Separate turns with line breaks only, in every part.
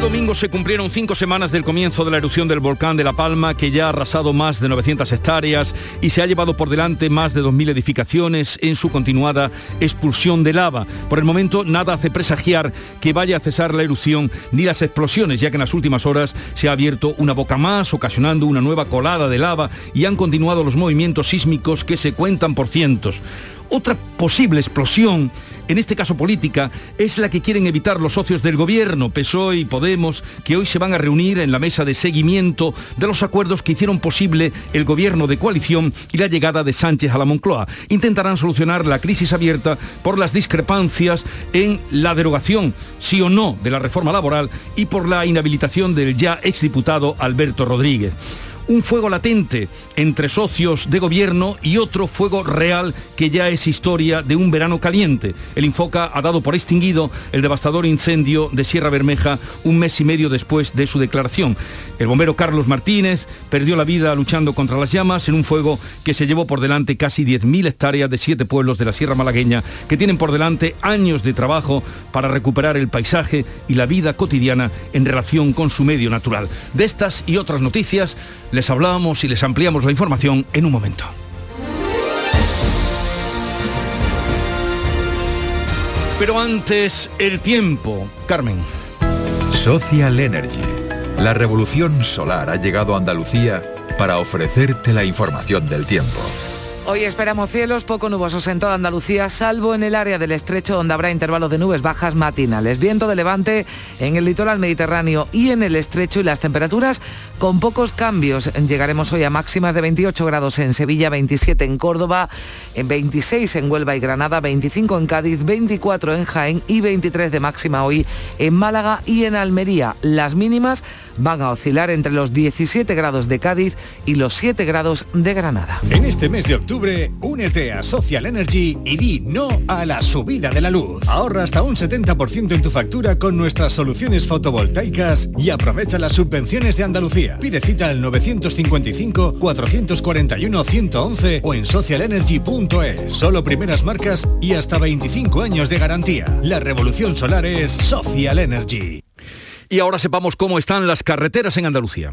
Este domingo se cumplieron cinco semanas del comienzo de la erupción del volcán de La Palma, que ya ha arrasado más de 900 hectáreas y se ha llevado por delante más de 2.000 edificaciones en su continuada expulsión de lava. Por el momento, nada hace presagiar que vaya a cesar la erupción ni las explosiones, ya que en las últimas horas se ha abierto una boca más, ocasionando una nueva colada de lava y han continuado los movimientos sísmicos que se cuentan por cientos. Otra posible explosión, en este caso política, es la que quieren evitar los socios del gobierno, PSOE y Podemos, que hoy se van a reunir en la mesa de seguimiento de los acuerdos que hicieron posible el gobierno de coalición y la llegada de Sánchez a la Moncloa. Intentarán solucionar la crisis abierta por las discrepancias en la derogación, sí o no, de la reforma laboral y por la inhabilitación del ya exdiputado Alberto Rodríguez un fuego latente entre socios de gobierno y otro fuego real que ya es historia de un verano caliente. El Infoca ha dado por extinguido el devastador incendio de Sierra Bermeja un mes y medio después de su declaración. El bombero Carlos Martínez perdió la vida luchando contra las llamas en un fuego que se llevó por delante casi 10.000 hectáreas de siete pueblos de la Sierra Malagueña que tienen por delante años de trabajo para recuperar el paisaje y la vida cotidiana en relación con su medio natural. De estas y otras noticias les hablamos y les ampliamos la información en un momento. Pero antes, el tiempo. Carmen.
Social Energy. La revolución solar ha llegado a Andalucía para ofrecerte la información del tiempo.
Hoy esperamos cielos poco nubosos en toda Andalucía, salvo en el área del estrecho donde habrá intervalos de nubes bajas matinales. Viento de levante en el litoral mediterráneo y en el estrecho y las temperaturas con pocos cambios. Llegaremos hoy a máximas de 28 grados en Sevilla, 27 en Córdoba, en 26 en Huelva y Granada, 25 en Cádiz, 24 en Jaén y 23 de máxima hoy en Málaga y en Almería. Las mínimas van a oscilar entre los 17 grados de Cádiz y los 7 grados de Granada.
En este mes de octubre únete a Social Energy y di no a la subida de la luz. Ahorra hasta un 70% en tu factura con nuestras soluciones fotovoltaicas y aprovecha las subvenciones de Andalucía. Pide cita al 955-441-111 o en socialenergy.es. Solo primeras marcas y hasta 25 años de garantía. La revolución solar es Social Energy.
Y ahora sepamos cómo están las carreteras en Andalucía.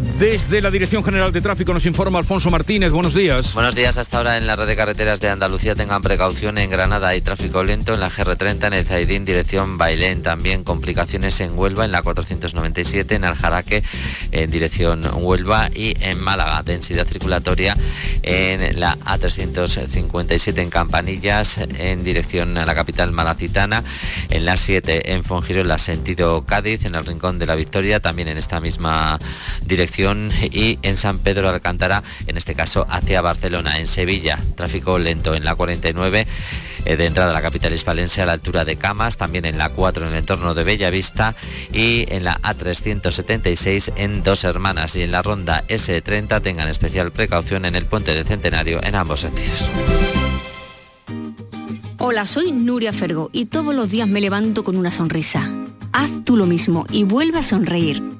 Desde la Dirección General de Tráfico nos informa Alfonso Martínez. Buenos días.
Buenos días. Hasta ahora en la red de carreteras de Andalucía tengan precaución. En Granada hay tráfico lento en la GR30 en el Zaidín dirección Bailén. También complicaciones en Huelva en la 497 en Aljaraque en dirección Huelva y en Málaga. Densidad circulatoria en la A357 en Campanillas en dirección a la capital malacitana. En la 7 en Fongiro en la sentido Cádiz en el Rincón de la Victoria. También en esta misma dirección y en San Pedro de Alcántara, en este caso hacia Barcelona. En Sevilla, tráfico lento en la 49 eh, de entrada a la capital hispalense a la altura de Camas, también en la 4 en el entorno de Bellavista y en la A376 en Dos Hermanas y en la ronda S30 tengan especial precaución en el puente de Centenario en ambos sentidos.
Hola, soy Nuria Fergo y todos los días me levanto con una sonrisa. Haz tú lo mismo y vuelve a sonreír.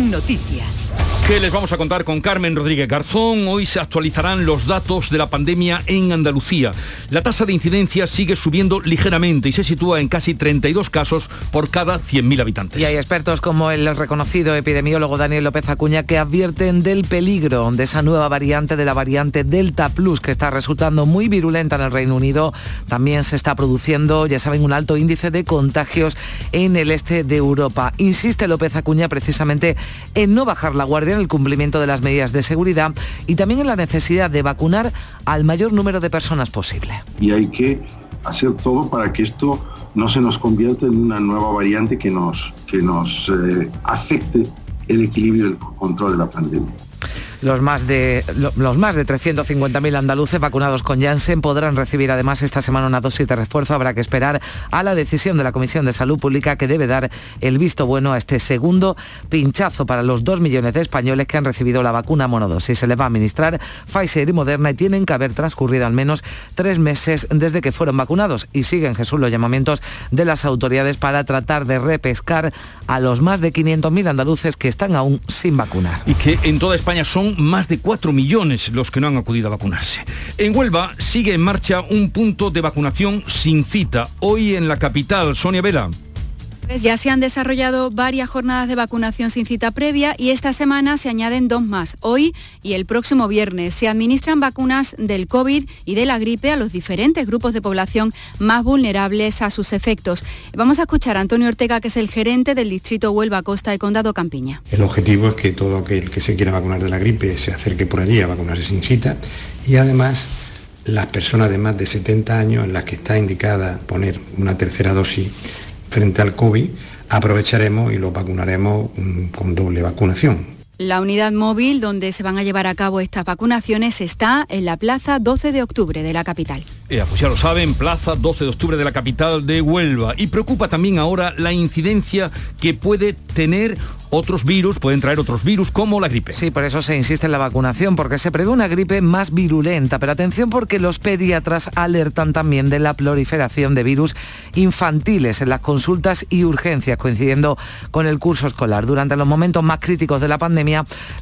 Noticias.
¿Qué les vamos a contar con Carmen Rodríguez Garzón? Hoy se actualizarán los datos de la pandemia en Andalucía. La tasa de incidencia sigue subiendo ligeramente y se sitúa en casi 32 casos por cada 100.000 habitantes.
Y hay expertos como el reconocido epidemiólogo Daniel López Acuña que advierten del peligro de esa nueva variante, de la variante Delta Plus, que está resultando muy virulenta en el Reino Unido. También se está produciendo, ya saben, un alto índice de contagios en el este de Europa. Insiste López Acuña precisamente en no bajar la guardia en el cumplimiento de las medidas de seguridad y también en la necesidad de vacunar al mayor número de personas posible.
Y hay que hacer todo para que esto no se nos convierta en una nueva variante que nos, que nos eh, afecte el equilibrio y el control de la pandemia.
Los más de, los más de 350.000 andaluces vacunados con Janssen podrán recibir además esta semana una dosis de refuerzo. Habrá que esperar a la decisión de la Comisión de Salud Pública que debe dar el visto bueno a este segundo pinchazo para los dos millones de españoles que han recibido la vacuna monodosis. Se les va a administrar Pfizer y Moderna y tienen que haber transcurrido al menos tres meses desde que fueron vacunados. Y siguen, Jesús, los llamamientos de las autoridades para tratar de repescar a los más de 500.000 andaluces que están aún sin vacunar.
Y que en toda España son más de 4 millones los que no han acudido a vacunarse. En Huelva sigue en marcha un punto de vacunación sin cita. Hoy en la capital, Sonia Vela.
Ya se han desarrollado varias jornadas de vacunación sin cita previa y esta semana se añaden dos más. Hoy y el próximo viernes se administran vacunas del COVID y de la gripe a los diferentes grupos de población más vulnerables a sus efectos. Vamos a escuchar a Antonio Ortega, que es el gerente del distrito Huelva Costa y Condado Campiña.
El objetivo es que todo aquel que se quiera vacunar de la gripe se acerque por allí a vacunarse sin cita y además las personas de más de 70 años en las que está indicada poner una tercera dosis frente al COVID, aprovecharemos y lo vacunaremos mm, con doble vacunación.
La unidad móvil donde se van a llevar a cabo estas vacunaciones está en la Plaza 12 de Octubre de la capital.
pues ya lo saben, Plaza 12 de Octubre de la capital de Huelva. Y preocupa también ahora la incidencia que puede tener otros virus, pueden traer otros virus como la gripe.
Sí, por eso se insiste en la vacunación, porque se prevé una gripe más virulenta. Pero atención porque los pediatras alertan también de la proliferación de virus infantiles en las consultas y urgencias, coincidiendo con el curso escolar. Durante los momentos más críticos de la pandemia,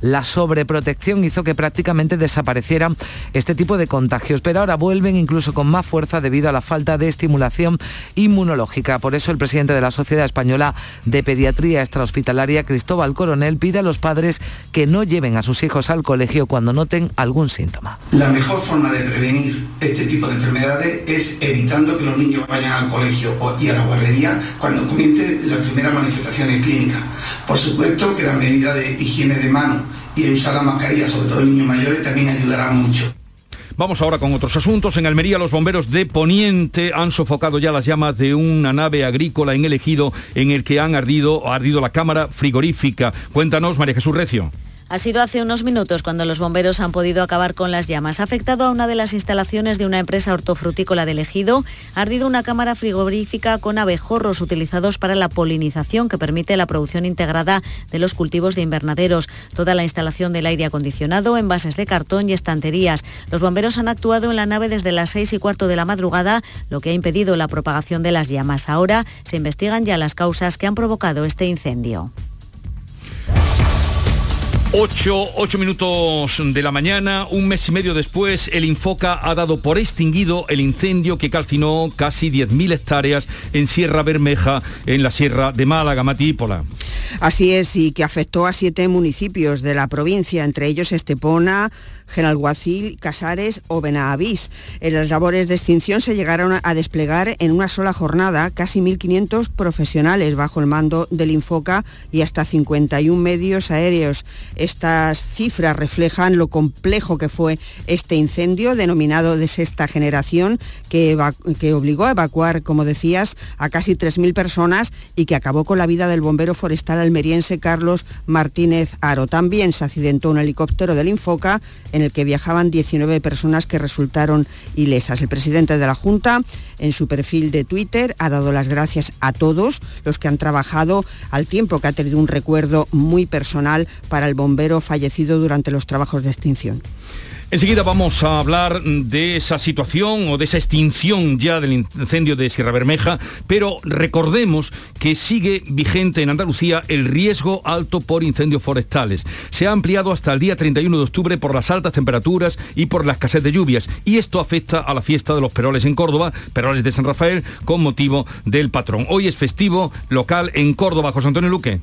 la sobreprotección hizo que prácticamente desaparecieran este tipo de contagios, pero ahora vuelven incluso con más fuerza debido a la falta de estimulación inmunológica. Por eso el presidente de la Sociedad Española de Pediatría Extrahospitalaria, Cristóbal Coronel pide a los padres que no lleven a sus hijos al colegio cuando noten algún síntoma.
La mejor forma de prevenir este tipo de enfermedades es evitando que los niños vayan al colegio y a la guardería cuando comiencen las primeras manifestaciones clínicas. Por supuesto que la medida de higiene de mano y usar la mascarilla, sobre todo en niños mayores, también ayudará mucho.
Vamos ahora con otros asuntos. En Almería los bomberos de Poniente han sofocado ya las llamas de una nave agrícola en el ejido en el que han ardido, ardido la cámara frigorífica. Cuéntanos, María Jesús Recio.
Ha sido hace unos minutos cuando los bomberos han podido acabar con las llamas. Ha afectado a una de las instalaciones de una empresa hortofrutícola del ejido. Ha ardido una cámara frigorífica con abejorros utilizados para la polinización que permite la producción integrada de los cultivos de invernaderos. Toda la instalación del aire acondicionado, envases de cartón y estanterías. Los bomberos han actuado en la nave desde las seis y cuarto de la madrugada, lo que ha impedido la propagación de las llamas. Ahora se investigan ya las causas que han provocado este incendio.
8, 8 minutos de la mañana, un mes y medio después, el Infoca ha dado por extinguido el incendio que calcinó casi 10.000 hectáreas en Sierra Bermeja, en la Sierra de Málaga, Matípola.
Así es, y que afectó a siete municipios de la provincia, entre ellos Estepona, Genalguacil, Casares o Benavís. En las labores de extinción se llegaron a desplegar en una sola jornada casi 1.500 profesionales bajo el mando del Infoca y hasta 51 medios aéreos. Estas cifras reflejan lo complejo que fue este incendio denominado de sexta generación que, obligó a evacuar, como decías, a casi 3.000 personas y que acabó con la vida del bombero forestal almeriense Carlos Martínez Aro. También se accidentó un helicóptero del Infoca en el que viajaban 19 personas que resultaron ilesas. El presidente de la Junta, en su perfil de Twitter, ha dado las gracias a todos los que han trabajado al tiempo que ha tenido un recuerdo muy personal para el bombero bombero fallecido durante los trabajos de extinción.
Enseguida vamos a hablar de esa situación o de esa extinción ya del incendio de Sierra Bermeja, pero recordemos que sigue vigente en Andalucía el riesgo alto por incendios forestales. Se ha ampliado hasta el día 31 de octubre por las altas temperaturas y por la escasez de lluvias, y esto afecta a la fiesta de los peroles en Córdoba, peroles de San Rafael, con motivo del patrón. Hoy es festivo local en Córdoba, José Antonio Luque.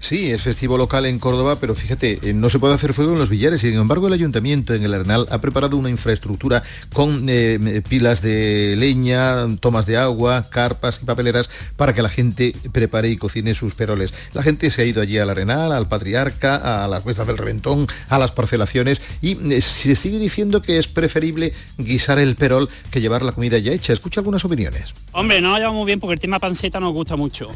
Sí, es festivo local en Córdoba, pero fíjate, eh, no se puede hacer fuego en los billares. Sin embargo, el ayuntamiento en el Arenal ha preparado una infraestructura con eh, pilas de leña, tomas de agua, carpas y papeleras para que la gente prepare y cocine sus peroles. La gente se ha ido allí al Arenal, al Patriarca, a las cuestas del Reventón, a las parcelaciones y eh, se sigue diciendo que es preferible guisar el perol que llevar la comida ya hecha. Escucha algunas opiniones.
Hombre, no llevamos bien porque el tema panceta nos gusta mucho.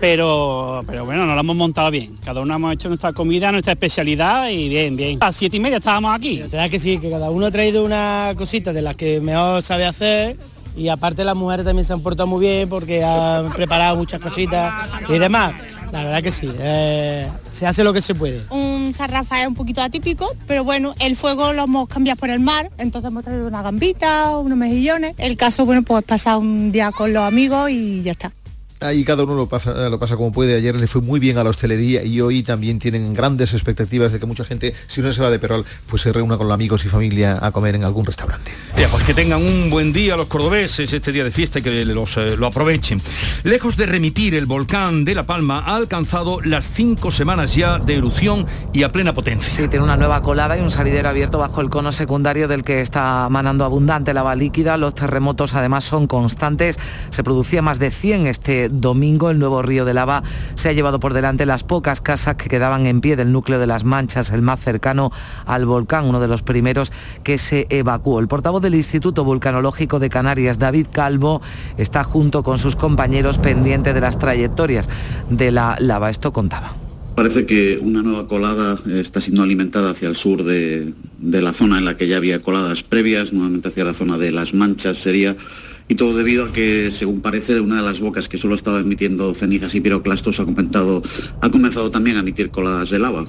Pero, pero bueno, no lo hemos montado bien. Cada uno hemos hecho nuestra comida, nuestra especialidad y bien, bien. A siete y media estábamos aquí.
La verdad que sí, que cada uno ha traído una cosita de las que mejor sabe hacer y aparte las mujeres también se han portado muy bien porque han preparado muchas cositas y demás. La verdad que sí, eh, se hace lo que se puede.
Un San Rafael un poquito atípico, pero bueno, el fuego lo hemos cambiado por el mar, entonces hemos traído una gambita, unos mejillones. El caso, bueno, pues pasar un día con los amigos y ya está.
Ahí cada uno lo pasa, lo pasa como puede. Ayer le fue muy bien a la hostelería y hoy también tienen grandes expectativas de que mucha gente, si no se va de Perol, pues se reúna con los amigos y familia a comer en algún restaurante.
Ya, pues que tengan un buen día los cordobeses este día de fiesta y que los, eh, lo aprovechen. Lejos de remitir, el volcán de La Palma ha alcanzado las cinco semanas ya de erupción y a plena potencia.
Sí, tiene una nueva colada y un salidero abierto bajo el cono secundario del que está manando abundante lava líquida. Los terremotos además son constantes. Se producía más de 100 este domingo el nuevo río de lava se ha llevado por delante las pocas casas que quedaban en pie del núcleo de las Manchas, el más cercano al volcán, uno de los primeros que se evacuó. El portavoz del Instituto Vulcanológico de Canarias, David Calvo, está junto con sus compañeros pendiente de las trayectorias de la lava. Esto contaba.
Parece que una nueva colada está siendo alimentada hacia el sur de, la zona en la que ya había coladas previas, nuevamente hacia la zona de las manchas sería y todo debido a que, según parece, una de las bocas que solo estaba emitiendo cenizas y piroclastos ha, ha comenzado también a emitir coladas de lava.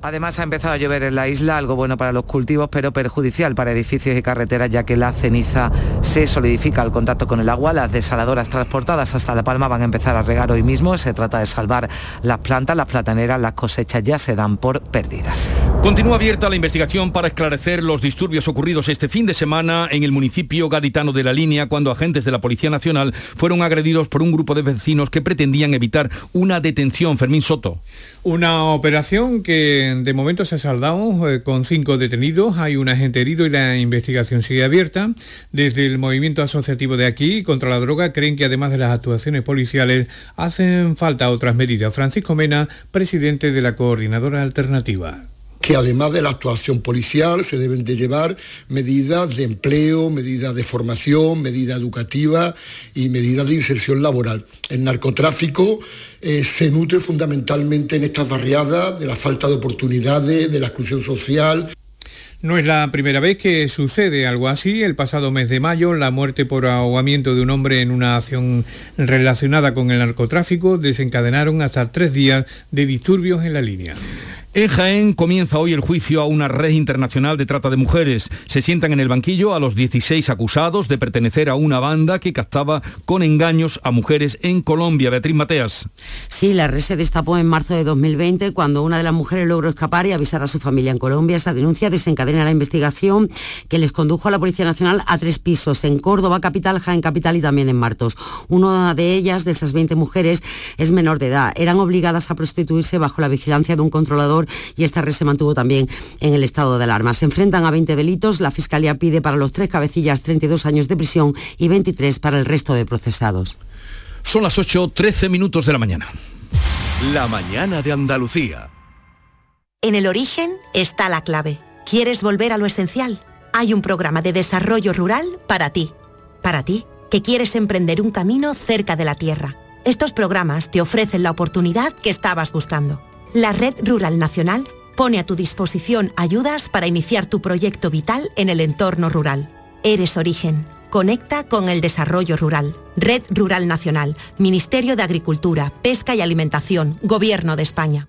Además ha empezado a llover en la isla, algo bueno para los cultivos, pero perjudicial para edificios y carreteras, ya que la ceniza se solidifica al contacto con el agua. Las desaladoras transportadas hasta La Palma van a empezar a regar hoy mismo. Se trata de salvar las plantas, las plataneras, las cosechas ya se dan por perdidas.
Continúa abierta la investigación para esclarecer los disturbios ocurridos este fin de semana en el municipio gaditano de La Línea, cuando agentes de la Policía Nacional fueron agredidos por un grupo de vecinos que pretendían evitar una detención. Fermín Soto.
Una operación que de momento se ha saldado eh, con cinco detenidos, hay un agente herido y la investigación sigue abierta. Desde el movimiento asociativo de aquí contra la droga creen que además de las actuaciones policiales hacen falta otras medidas. Francisco Mena, presidente de la coordinadora alternativa
que además de la actuación policial se deben de llevar medidas de empleo, medidas de formación, medidas educativas y medidas de inserción laboral. El narcotráfico eh, se nutre fundamentalmente en estas barriadas de la falta de oportunidades, de la exclusión social.
No es la primera vez que sucede algo así. El pasado mes de mayo, la muerte por ahogamiento de un hombre en una acción relacionada con el narcotráfico desencadenaron hasta tres días de disturbios en la línea.
En Jaén comienza hoy el juicio a una red internacional de trata de mujeres. Se sientan en el banquillo a los 16 acusados de pertenecer a una banda que captaba con engaños a mujeres en Colombia. Beatriz Mateas.
Sí, la red se destapó en marzo de 2020 cuando una de las mujeres logró escapar y avisar a su familia en Colombia. Esa denuncia desencadena la investigación que les condujo a la Policía Nacional a tres pisos en Córdoba, capital, Jaén, capital y también en Martos. Una de ellas, de esas 20 mujeres, es menor de edad. Eran obligadas a prostituirse bajo la vigilancia de un controlador y esta red se mantuvo también en el estado de alarma. Se enfrentan a 20 delitos. La Fiscalía pide para los tres cabecillas 32 años de prisión y 23 para el resto de procesados.
Son las 8.13 minutos de la mañana.
La mañana de Andalucía.
En el origen está la clave. ¿Quieres volver a lo esencial? Hay un programa de desarrollo rural para ti. Para ti, que quieres emprender un camino cerca de la tierra. Estos programas te ofrecen la oportunidad que estabas buscando la Red Rural Nacional pone a tu disposición ayudas para iniciar tu proyecto vital en el entorno rural. Eres origen. Conecta con el desarrollo rural. Red Rural Nacional, Ministerio de Agricultura, Pesca y Alimentación, Gobierno de España.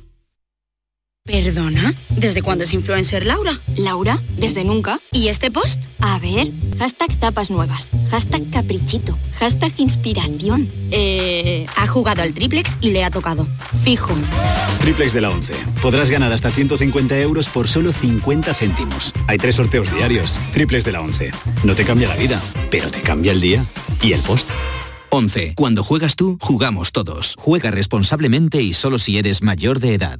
¿Perdona? ¿Desde cuándo es influencer Laura?
Laura, desde nunca.
¿Y este post?
A ver, hashtag tapas nuevas, hashtag caprichito, hashtag inspiración.
Eh, ha jugado al triplex y le ha tocado. Fijo.
Triplex de la 11. Podrás ganar hasta 150 euros por solo 50 céntimos. Hay tres sorteos diarios. Triplex de la 11. No te cambia la vida, pero te cambia el día. ¿Y el post?
11. Cuando juegas tú, jugamos todos. Juega responsablemente y solo si eres mayor de edad.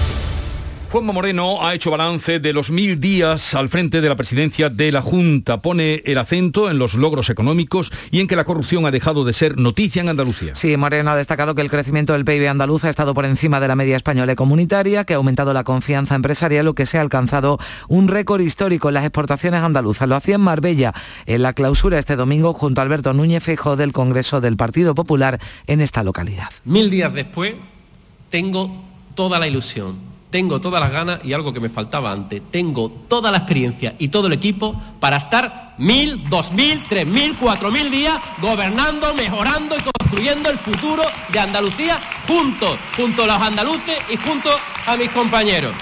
Juanma Moreno ha hecho balance de los mil días al frente de la presidencia de la Junta. Pone el acento en los logros económicos y en que la corrupción ha dejado de ser noticia en Andalucía.
Sí, Moreno ha destacado que el crecimiento del PIB andaluz ha estado por encima de la media española y comunitaria, que ha aumentado la confianza empresarial, lo que se ha alcanzado un récord histórico en las exportaciones andaluzas. Lo hacía en Marbella, en la clausura este domingo, junto a Alberto Núñez Feijóo del Congreso del Partido Popular en esta localidad.
Mil días después, tengo toda la ilusión tengo todas las ganas y algo que me faltaba antes, tengo toda la experiencia y todo el equipo para estar mil, dos mil, tres mil, cuatro mil días gobernando, mejorando y construyendo el futuro de Andalucía juntos, junto a los andaluces y junto a mis compañeros.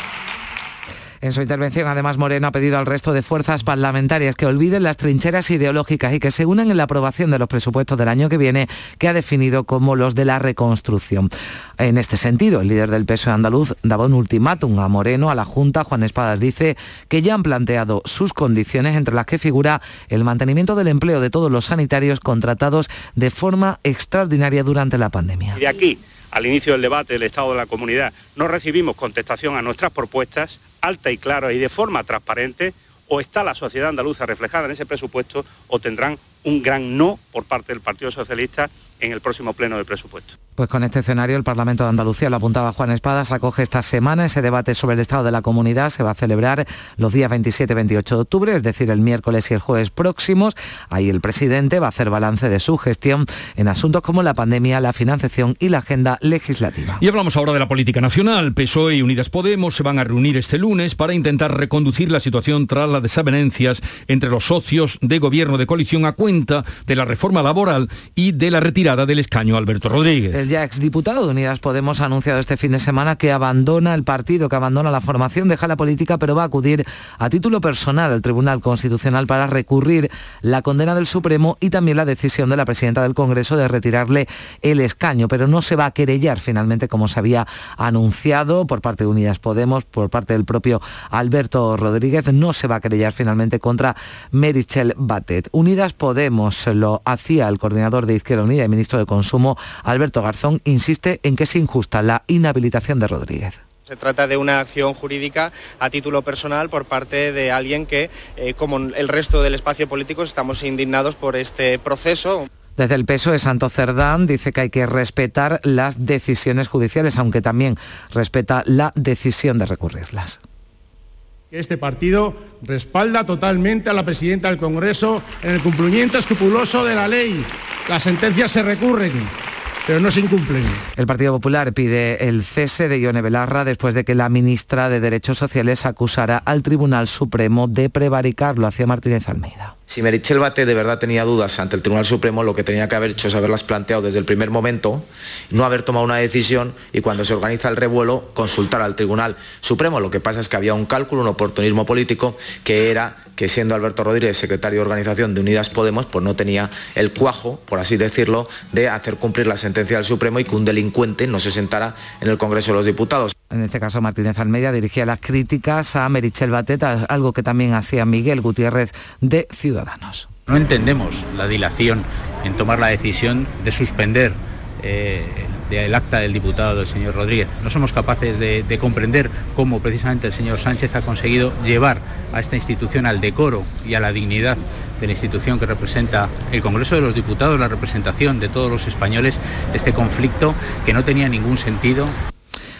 En su intervención, además, Moreno ha pedido al resto de fuerzas parlamentarias que olviden las trincheras ideológicas y que se unan en la aprobación de los presupuestos del año que viene, que ha definido como los de la reconstrucción. En este sentido, el líder del PSOE andaluz daba un ultimátum a Moreno, a la Junta. Juan Espadas dice que ya han planteado sus condiciones, entre las que figura el mantenimiento del empleo de todos los sanitarios contratados de forma extraordinaria durante la pandemia.
Y de aquí al inicio del debate del Estado de la Comunidad no recibimos contestación a nuestras propuestas, alta y clara y de forma transparente, o está la sociedad andaluza reflejada en ese presupuesto o tendrán un gran no por parte del Partido Socialista en el próximo pleno de presupuesto.
Pues con este escenario el Parlamento de Andalucía, lo apuntaba Juan Espadas, acoge esta semana ese debate sobre el estado de la comunidad. Se va a celebrar los días 27 y 28 de octubre, es decir, el miércoles y el jueves próximos. Ahí el presidente va a hacer balance de su gestión en asuntos como la pandemia, la financiación y la agenda legislativa.
Y hablamos ahora de la política nacional. PSOE y Unidas Podemos se van a reunir este lunes para intentar reconducir la situación tras las desavenencias entre los socios de gobierno de coalición a cuenta de la reforma laboral y de la retirada del escaño Alberto Rodríguez.
El ya exdiputado de Unidas Podemos ha anunciado este fin de semana que abandona el partido, que abandona la formación, deja la política, pero va a acudir a título personal al Tribunal Constitucional para recurrir la condena del Supremo y también la decisión de la presidenta del Congreso de retirarle el escaño, pero no se va a querellar finalmente como se había anunciado por parte de Unidas Podemos, por parte del propio Alberto Rodríguez, no se va a querellar finalmente contra Merichel Batet. Unidas Podemos lo hacía el coordinador de Izquierda Unida y ministro de Consumo, Alberto García insiste en que es injusta la inhabilitación de Rodríguez.
Se trata de una acción jurídica a título personal por parte de alguien que, eh, como el resto del espacio político, estamos indignados por este proceso.
Desde el peso de Santo Cerdán dice que hay que respetar las decisiones judiciales, aunque también respeta la decisión de recurrirlas.
Este partido respalda totalmente a la presidenta del Congreso en el cumplimiento escrupuloso de la ley. Las sentencias se recurren pero no se incumplen.
El Partido Popular pide el cese de Ione Belarra después de que la ministra de Derechos Sociales acusara al Tribunal Supremo de prevaricar, lo hacía Martínez Almeida.
Si Merichel Bate de verdad tenía dudas ante el Tribunal Supremo, lo que tenía que haber hecho es haberlas planteado desde el primer momento, no haber tomado una decisión y cuando se organiza el revuelo consultar al Tribunal Supremo. Lo que pasa es que había un cálculo, un oportunismo político, que era que siendo Alberto Rodríguez secretario de organización de Unidas Podemos, pues no tenía el cuajo, por así decirlo, de hacer cumplir la sentencia del Supremo y que un delincuente no se sentara en el Congreso de los Diputados.
En este caso, Martínez Almeida dirigía las críticas a Merichel Batet, algo que también hacía Miguel Gutiérrez de Ciudadanos.
No entendemos la dilación en tomar la decisión de suspender eh, el acta del diputado del señor Rodríguez. No somos capaces de, de, comprender cómo precisamente el señor Sánchez ha conseguido llevar a esta institución al decoro y a la dignidad de la institución que representa el Congreso de los Diputados, la representación de todos los españoles, este conflicto que no tenía ningún sentido.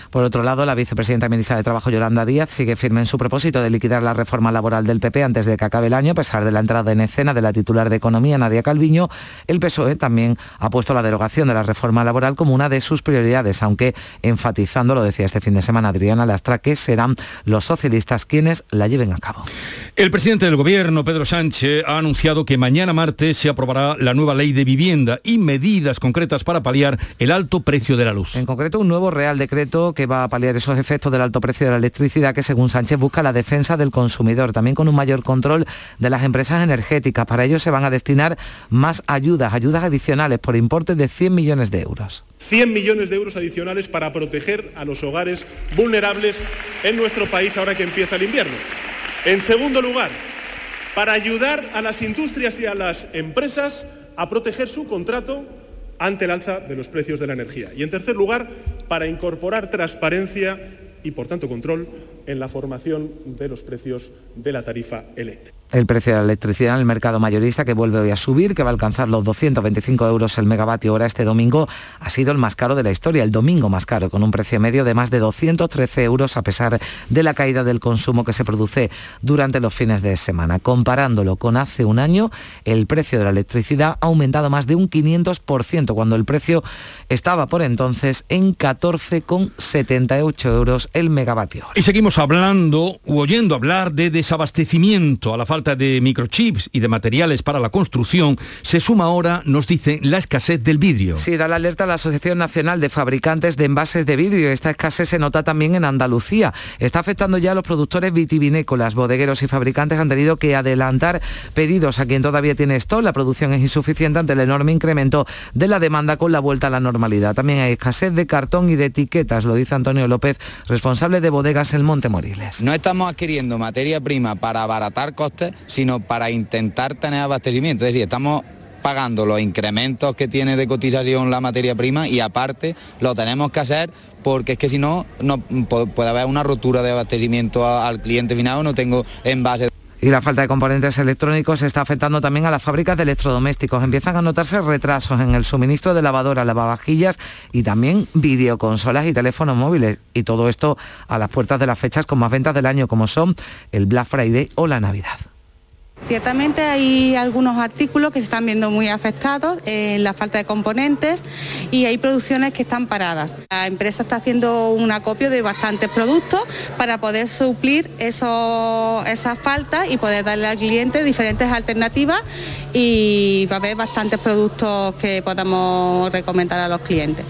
Por otro lado, la vicepresidenta ministra de Trabajo, Yolanda Díaz, sigue firme en su propósito de liquidar la reforma laboral del PP antes de que acabe el año, a pesar de la entrada en escena de la titular de Economía, Nadia Calviño. El PSOE también ha puesto la derogación de la reforma laboral como una de sus prioridades, aunque enfatizando, lo decía este fin de semana Adriana Lastra, que serán los socialistas quienes la lleven a cabo.
El presidente del Gobierno, Pedro Sánchez, ha anunciado que mañana martes se aprobará la nueva ley de vivienda y medidas concretas para paliar el alto precio de la luz.
En concreto, un nuevo Real Decreto que va a paliar esos efectos del alto precio de la electricidad que según Sánchez busca la defensa del consumidor, también con un mayor control de las empresas energéticas. Para ello se van a destinar más ayudas, ayudas adicionales por importe de 100 millones de euros.
100 millones de euros adicionales para proteger a los hogares vulnerables en nuestro país ahora que empieza el invierno. En segundo lugar, para ayudar a las industrias y a las empresas a proteger su contrato ante el alza de los precios de la energía. Y en tercer lugar, para incorporar transparencia y, por tanto, control en la formación de los precios de la tarifa eléctrica
el precio de la electricidad en el mercado mayorista que vuelve hoy a subir, que va a alcanzar los 225 euros el megavatio hora este domingo, ha sido el más caro de la historia, el domingo más caro, con un precio medio de más de 213 euros a pesar de la caída del consumo que se produce durante los fines de semana. Comparándolo con hace un año, el precio de la electricidad ha aumentado más de un 500%, cuando el precio estaba por entonces en 14,78 euros el megavatio.
Y seguimos hablando u oyendo hablar de desabastecimiento a la falta falta de microchips y de materiales para la construcción, se suma ahora, nos dicen, la escasez del vidrio.
Sí, da la alerta a la Asociación Nacional de Fabricantes de Envases de Vidrio. Esta escasez se nota también en Andalucía. Está afectando ya a los productores vitivinícolas. Bodegueros y fabricantes han tenido que adelantar pedidos a quien todavía tiene esto. La producción es insuficiente ante el enorme incremento de la demanda con la vuelta a la normalidad. También hay escasez de cartón y de etiquetas, lo dice Antonio López, responsable de bodegas El Monte Moriles.
No estamos adquiriendo materia prima para abaratar costes sino para intentar tener abastecimiento. Es decir, estamos pagando los incrementos que tiene de cotización la materia prima y aparte lo tenemos que hacer porque es que si no, no puede haber una rotura de abastecimiento al cliente final, no tengo envase.
Y la falta de componentes electrónicos está afectando también a las fábricas de electrodomésticos. Empiezan a notarse retrasos en el suministro de lavadoras, lavavajillas y también videoconsolas y teléfonos móviles. Y todo esto a las puertas de las fechas con más ventas del año como son el Black Friday o la Navidad.
Ciertamente hay algunos artículos que se están viendo muy afectados en la falta de componentes y hay producciones que están paradas. La empresa está haciendo un acopio de bastantes productos para poder suplir esas faltas y poder darle al cliente diferentes alternativas y va a haber bastantes productos que podamos recomendar a los clientes.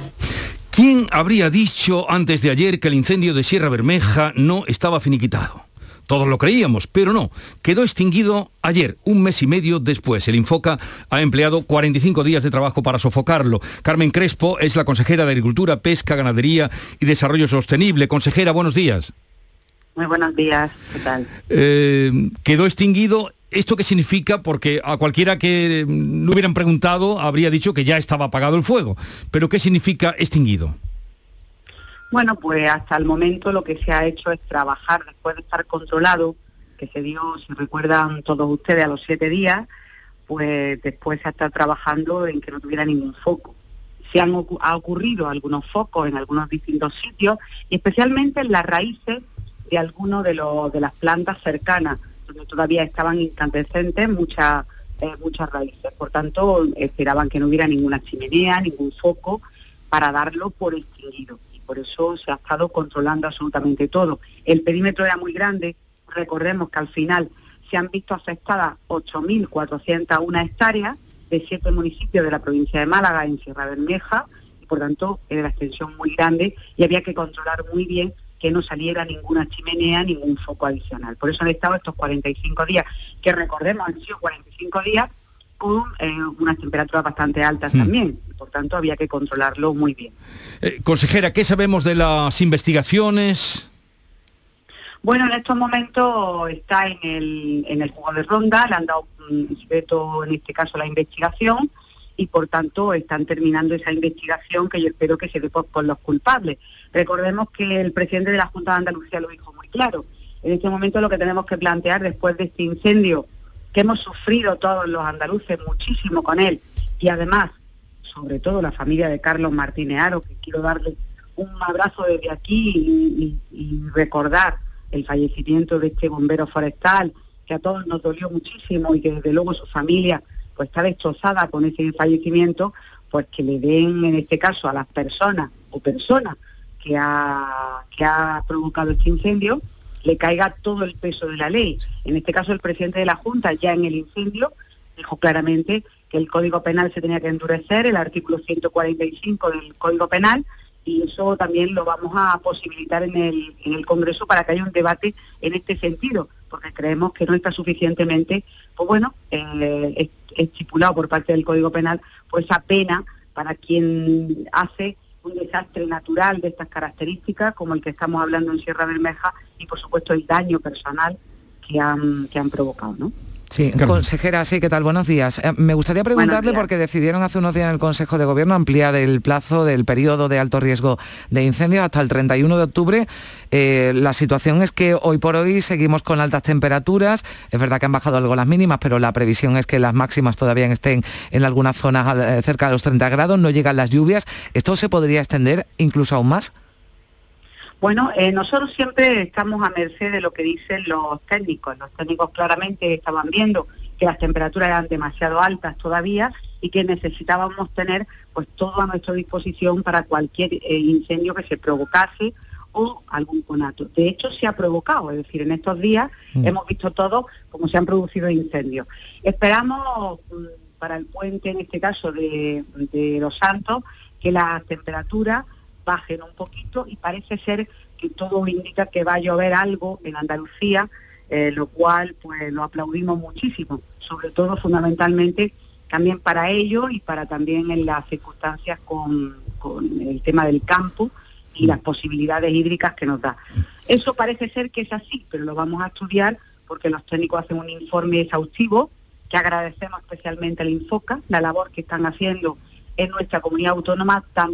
¿Quién habría dicho antes de ayer que el incendio de Sierra Bermeja no estaba finiquitado? Todos lo creíamos, pero no. Quedó extinguido ayer, un mes y medio después. El Infoca ha empleado 45 días de trabajo para sofocarlo. Carmen Crespo es la consejera de Agricultura, Pesca, Ganadería y Desarrollo Sostenible. Consejera, buenos días.
Muy buenos días, ¿qué tal?
Eh, quedó extinguido. ¿Esto qué significa? Porque a cualquiera que no hubieran preguntado habría dicho que ya estaba apagado el fuego. Pero ¿qué significa extinguido?
Bueno, pues hasta el momento lo que se ha hecho es trabajar después de estar controlado, que se dio, si recuerdan todos ustedes, a los siete días, pues después se ha estado trabajando en que no tuviera ningún foco. Se han ha ocurrido algunos focos en algunos distintos sitios y especialmente en las raíces de los, de las plantas cercanas, donde todavía estaban incandescentes muchas, eh, muchas raíces. Por tanto, esperaban que no hubiera ninguna chimenea, ningún foco, para darlo por extinguido por eso se ha estado controlando absolutamente todo. El perímetro era muy grande, recordemos que al final se han visto afectadas 8.401 hectáreas de siete municipios de la provincia de Málaga en Sierra Bermeja, y por tanto era la extensión muy grande y había que controlar muy bien que no saliera ninguna chimenea, ningún foco adicional. Por eso han estado estos 45 días, que recordemos han sido 45 días con eh, unas temperaturas bastante altas hmm. también. Por tanto, había que controlarlo muy bien.
Eh, consejera, ¿qué sabemos de las investigaciones?
Bueno, en estos momentos está en el, en el juego de ronda, le han dado secreto, en este caso, la investigación, y por tanto están terminando esa investigación que yo espero que se dé por, por, los culpables. Recordemos que el presidente de la Junta de Andalucía lo dijo muy claro. En este momento lo que tenemos que plantear después de este incendio hemos sufrido todos los andaluces muchísimo con él. Y además, sobre todo la familia de Carlos Martínez Aro, que quiero darle un abrazo desde aquí y, recordar el fallecimiento de este bombero forestal, que a todos nos dolió muchísimo y que desde luego su familia pues está destrozada con ese fallecimiento, pues que le den en este caso a las personas o personas que ha, que ha provocado este incendio, le caiga todo el peso de la ley. En este caso, el presidente de la Junta, ya en el incendio, dijo claramente que el Código Penal se tenía que endurecer, el artículo 145 del Código Penal, y eso también lo vamos a posibilitar en el, en el Congreso para que haya un debate en este sentido, porque creemos que no está suficientemente, pues bueno, eh, estipulado por parte del Código Penal, pues esa pena para quien hace un desastre natural de estas características, como el que estamos hablando en Sierra Bermeja, y por supuesto el daño personal que han, que han provocado, ¿no?
Sí, consejera, sí, ¿qué tal? Buenos días. Eh, me gustaría preguntarle, porque decidieron hace unos días en el Consejo de Gobierno ampliar el plazo del periodo de alto riesgo de incendios hasta el 31 de octubre. Eh, la situación es que hoy por hoy seguimos con altas temperaturas. Es verdad que han bajado algo las mínimas, pero la previsión es que las máximas todavía estén en algunas zonas eh, cerca de los 30 grados. No llegan las lluvias. ¿Esto se podría extender incluso aún más?
Bueno, eh, nosotros siempre estamos a merced de lo que dicen los técnicos. Los técnicos claramente estaban viendo que las temperaturas eran demasiado altas todavía y que necesitábamos tener pues todo a nuestra disposición para cualquier eh, incendio que se provocase o algún conato. De hecho, se ha provocado, es decir, en estos días mm. hemos visto todo como se han producido incendios. Esperamos mm, para el puente, en este caso de, de Los Santos, que las temperaturas bajen un poquito y parece ser que todo indica que va a llover algo en Andalucía, eh, lo cual pues lo aplaudimos muchísimo, sobre todo fundamentalmente también para ello y para también en las circunstancias con, el tema del campo y las posibilidades hídricas que nos da. Eso parece ser que es así, pero lo vamos a estudiar porque los técnicos hacen un informe exhaustivo que agradecemos especialmente al Infoca, la labor que están haciendo en nuestra comunidad autónoma tan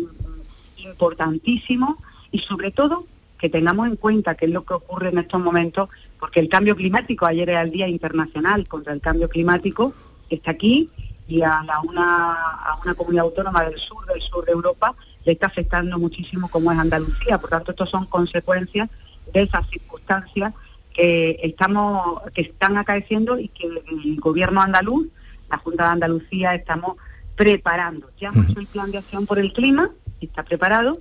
importantísimo y sobre todo que tengamos en cuenta qué es lo que ocurre en estos momentos, porque el cambio climático, ayer era el Día Internacional contra el Cambio Climático, está aquí y a, una, a una comunidad autónoma del sur, del sur de Europa, le está afectando muchísimo como es Andalucía. Por tanto, estos son consecuencias de esas circunstancias que estamos, que están acaeciendo y que el gobierno andaluz, la Junta de Andalucía, estamos preparando. Ya hemos hecho el plan de acción por el clima, está preparado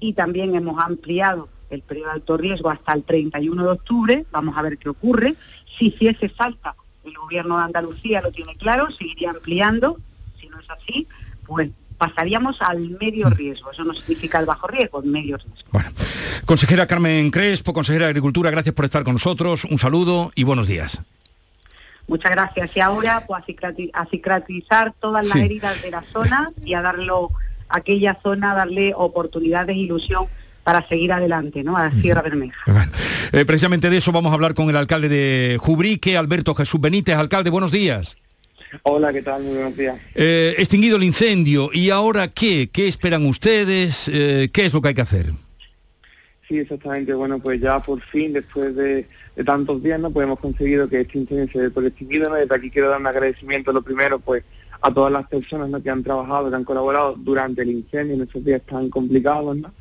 y también hemos ampliado el periodo de alto riesgo hasta el 31 de octubre, vamos a ver qué ocurre. Si hiciese falta, el gobierno de Andalucía lo tiene claro, seguiría ampliando, si no es así, pues pasaríamos al medio mm. riesgo. Eso no significa el bajo riesgo, el medio riesgo.
Bueno, consejera Carmen Crespo, consejera de Agricultura, gracias por estar con nosotros. Un saludo y buenos días.
Muchas gracias. Y ahora, pues a cicatrizar todas las heridas de la zona y a darlo aquella zona, darle oportunidades, ilusión para seguir adelante, ¿no? A la Sierra Bermeja.
Eh, precisamente de eso vamos a hablar con el alcalde de Jubrique, Alberto Jesús Benítez. Alcalde, buenos días.
Hola, ¿qué tal? Muy buenos días.
Eh, extinguido el incendio, ¿y ahora qué? ¿Qué esperan ustedes? Eh, ¿Qué es lo que hay que hacer?
Sí, exactamente. Bueno, pues ya por fin, después de, tantos días, ¿no? Pues hemos conseguido que este incendio se dé por extinguido, ¿no? Desde aquí quiero dar un agradecimiento, lo primero, pues a todas las personas que han trabajado, que han colaborado durante el incendio en estos días tan complicados, ¿no?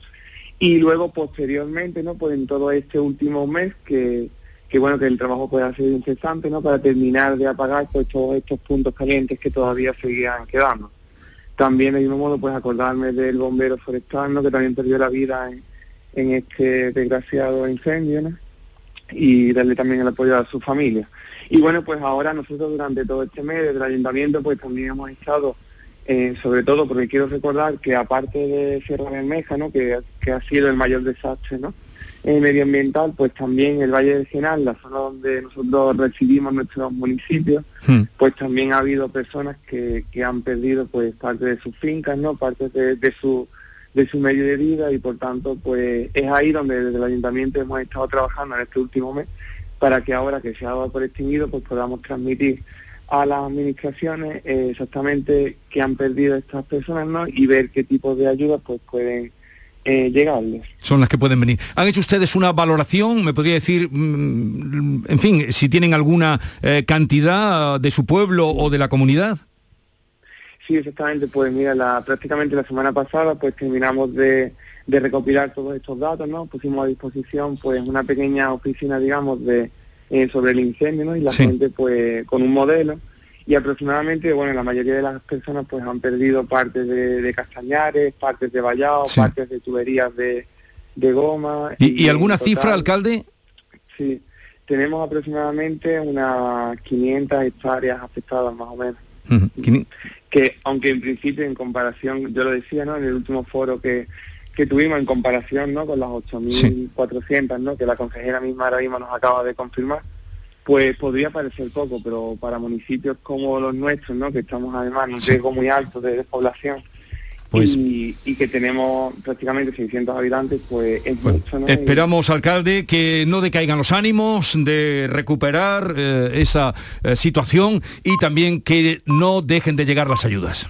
Y luego posteriormente, ¿no? Pues en todo este último mes que, que bueno, que el trabajo pueda ser incesante, ¿no? Para terminar de apagar pues estos puntos calientes que todavía seguían quedando. También de mismo modo pues acordarme del bombero forestal, ¿no? Que también perdió la vida en, en este desgraciado incendio, ¿no? Y darle también el apoyo a su familia. Y bueno, pues ahora nosotros durante todo este mes del ayuntamiento pues también hemos estado, eh, sobre todo porque quiero recordar que aparte de Sierra Bermeja, ¿no? que, que ha sido el mayor desastre ¿no? Eh, medioambiental, pues también el Valle del Genal, la zona donde nosotros recibimos nuestros municipios, hmm. pues también ha habido personas que, que han perdido pues parte de sus fincas, ¿no? parte de, de su de su medio de vida y por tanto pues es ahí donde desde el ayuntamiento hemos estado trabajando en este último mes para que ahora que se ha dado por extinguido pues podamos transmitir a las administraciones eh, exactamente qué han perdido estas personas ¿no? y ver qué tipo de ayudas pues pueden eh, llegarles.
Son las que pueden venir. ¿Han hecho ustedes una valoración? ¿Me podría decir, mm, en fin, si tienen alguna eh, cantidad de su pueblo o de la comunidad?
Sí, exactamente. Pues mira, la, prácticamente la semana pasada pues terminamos de, de recopilar todos estos datos, ¿no? Pusimos a disposición pues una pequeña oficina, digamos, de eh, sobre el incendio, ¿no? Y la gente pues con un modelo y aproximadamente, bueno, la mayoría de las personas pues han perdido partes de, castañares, partes de vallado, partes de tuberías de, goma.
¿Y, alguna cifra, alcalde?
Sí, tenemos aproximadamente unas 500 hectáreas afectadas más o menos. Que aunque en principio en comparación, yo lo decía, ¿no? En el último foro que que tuvimos en comparación ¿no? con las 8.400 ¿no? que la consejera misma ahora mismo nos acaba de confirmar, pues podría parecer poco, pero para municipios como los nuestros, ¿no? que estamos además en un riesgo muy alto de despoblación,
Pues-
y, y que tenemos prácticamente 600 habitantes, pues es mucho, ¿no?
Esperamos, alcalde, que no decaigan los ánimos de recuperar eh, esa eh, situación y también que no dejen de llegar las ayudas.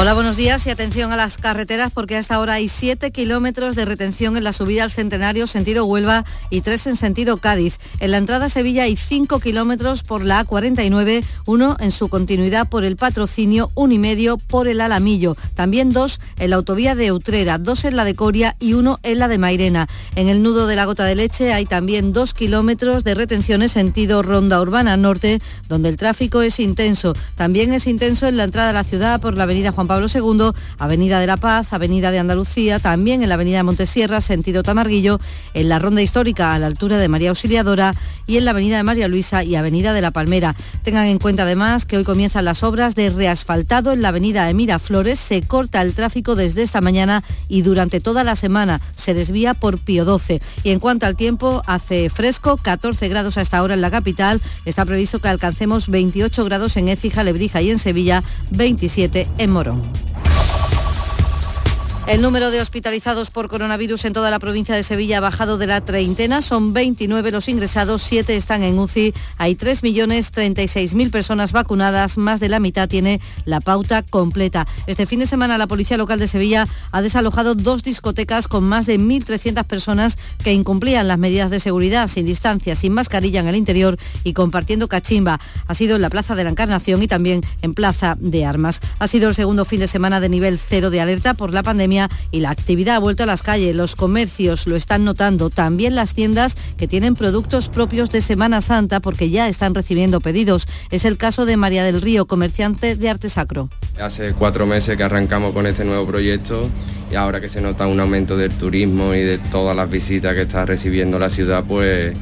Hola, buenos días y atención a las carreteras porque a esta hora hay 7 kilómetros de retención en la subida al Centenario sentido Huelva y 3 en sentido Cádiz. En la entrada a Sevilla hay 5 kilómetros por la A49, uno en su continuidad por el Patrocinio, un y medio por el Alamillo. También dos en la autovía de Utrera, dos en la de Coria y uno en la de Mairena. En el nudo de la Gota de Leche hay también 2 kilómetros de retenciones sentido Ronda Urbana Norte, donde el tráfico es intenso. También es intenso en la entrada a la ciudad por la avenida Juan Pablo II, Avenida de la Paz, Avenida de Andalucía, también en la Avenida Montesierra, sentido Tamarguillo, en la Ronda Histórica a la altura de María Auxiliadora y en la Avenida de María Luisa y Avenida de la Palmera. Tengan en cuenta además que hoy comienzan las obras de reasfaltado en la Avenida Emira Flores. Se corta el tráfico desde esta mañana y durante toda la semana se desvía por Pío 12. Y en cuanto al tiempo, hace fresco, 14 grados a esta hora en la capital. Está previsto que alcancemos 28 grados en Écija, Lebrija y en Sevilla, 27 en Morón. Fórum. El número de hospitalizados por coronavirus en toda la provincia de Sevilla ha bajado de la treintena. Son 29 los ingresados, 7 están en UCI. Hay 3.036.000 personas vacunadas, más de la mitad tiene la pauta completa. Este fin de semana la Policía Local de Sevilla ha desalojado dos discotecas con más de 1.300 personas que incumplían las medidas de seguridad, sin distancia, sin mascarilla en el interior y compartiendo cachimba. Ha sido en la Plaza de la Encarnación y también en Plaza de Armas. Ha sido el segundo fin de semana de nivel cero de alerta por la pandemia y la actividad ha vuelto a las calles. Los comercios lo están notando, también las tiendas que tienen productos propios de Semana Santa porque ya están recibiendo pedidos. Es el caso de María del Río, comerciante de arte sacro.
Hace cuatro meses que arrancamos con este nuevo proyecto y ahora que se nota un aumento del turismo y de todas las visitas que está recibiendo la ciudad, pues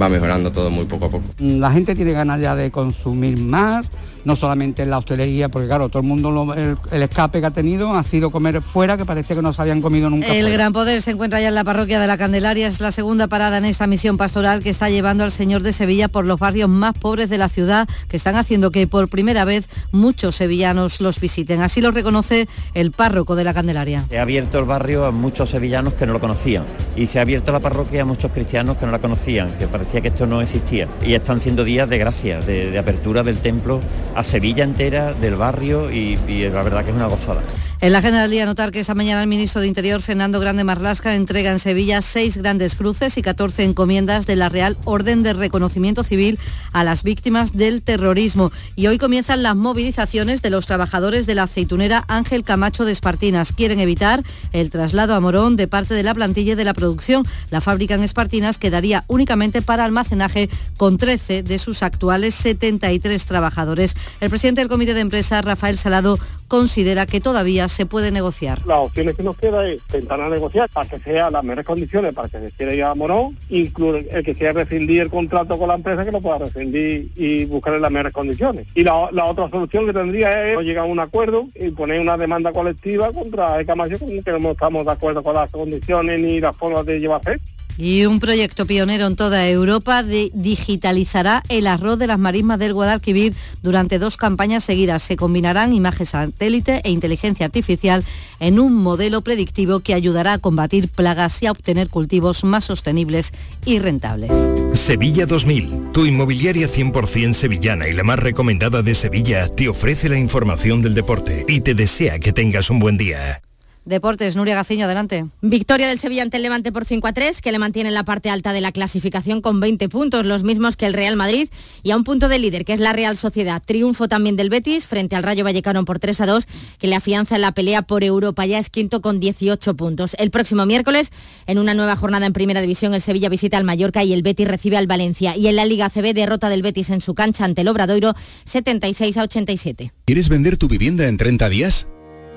va mejorando todo muy poco a poco.
La gente tiene ganas ya de consumir más, no solamente en la hostelería, porque claro, todo el mundo, lo- el, el escape que ha tenido ha sido comer fuera, que parecía que no se habían comido nunca.
El
fuera.
Gran Poder se encuentra ya en la parroquia de la Candelaria. Es la segunda parada en esta misión pastoral que está llevando al Señor de Sevilla por los barrios más pobres de la ciudad, que están haciendo que por primera vez muchos sevillanos los visiten. Así lo reconoce el párroco de la Candelaria.
Se ha abierto el barrio a muchos sevillanos que no lo conocían y se ha abierto la parroquia a muchos cristianos que no la conocían, que parecía que esto no existía. Y están siendo días de gracia, de, de apertura del templo a Sevilla entera, del barrio y, la verdad que es una gozada.
En la agenda del día notar que esta mañana el ministro de Interior, Fernando Grande Marlasca, entrega en Sevilla seis grandes cruces y 14 encomiendas de la Real Orden de Reconocimiento Civil a las víctimas del terrorismo. Y hoy comienzan las movilizaciones de los trabajadores de la aceitunera Ángel Camacho de Espartinas. Quieren evitar el traslado a Morón de parte de la plantilla de la producción. La fábrica en Espartinas quedaría únicamente para almacenaje con 13 de sus actuales 73 trabajadores. El presidente del comité de empresa, Rafael Salado, considera que todavía se puede negociar.
Las opciones que nos queda es intentar a negociar para que sea las mejores condiciones para que se quiera ir a Morón, incluso el que quiera rescindir el contrato con la empresa que lo pueda rescindir y buscar las mejores condiciones. Y la, otra solución que tendría es llegar a un acuerdo y poner una demanda colectiva contra con que no estamos de acuerdo con las condiciones ni las formas de llevar a hacer.
Y un proyecto pionero en toda Europa de- digitalizará el arroz de las marismas del Guadalquivir durante dos campañas seguidas. Se combinarán imagen satélite e inteligencia artificial en un modelo predictivo que ayudará a combatir plagas y a obtener cultivos más sostenibles y rentables.
Sevilla 2000, tu inmobiliaria 100% sevillana y la más recomendada de Sevilla, te ofrece la información del deporte y te desea que tengas un buen día.
Deportes, Nuria Gaciño, adelante.
Victoria del Sevilla ante el Levante por 5 a 3, que le mantiene en la parte alta de la clasificación con 20 puntos, los mismos que el Real Madrid, y a un punto del líder, que es la Real Sociedad. Triunfo también del Betis frente al Rayo Vallecano por 3 a 2, que le afianza en la pelea por Europa. Ya es quinto con 18 puntos. El próximo miércoles, en una nueva jornada en Primera División, el Sevilla visita al Mallorca y el Betis recibe al Valencia. Y en la Liga CB, derrota del Betis en su cancha ante el Obradoiro, 76 a 87.
¿Quieres vender tu vivienda en 30 días?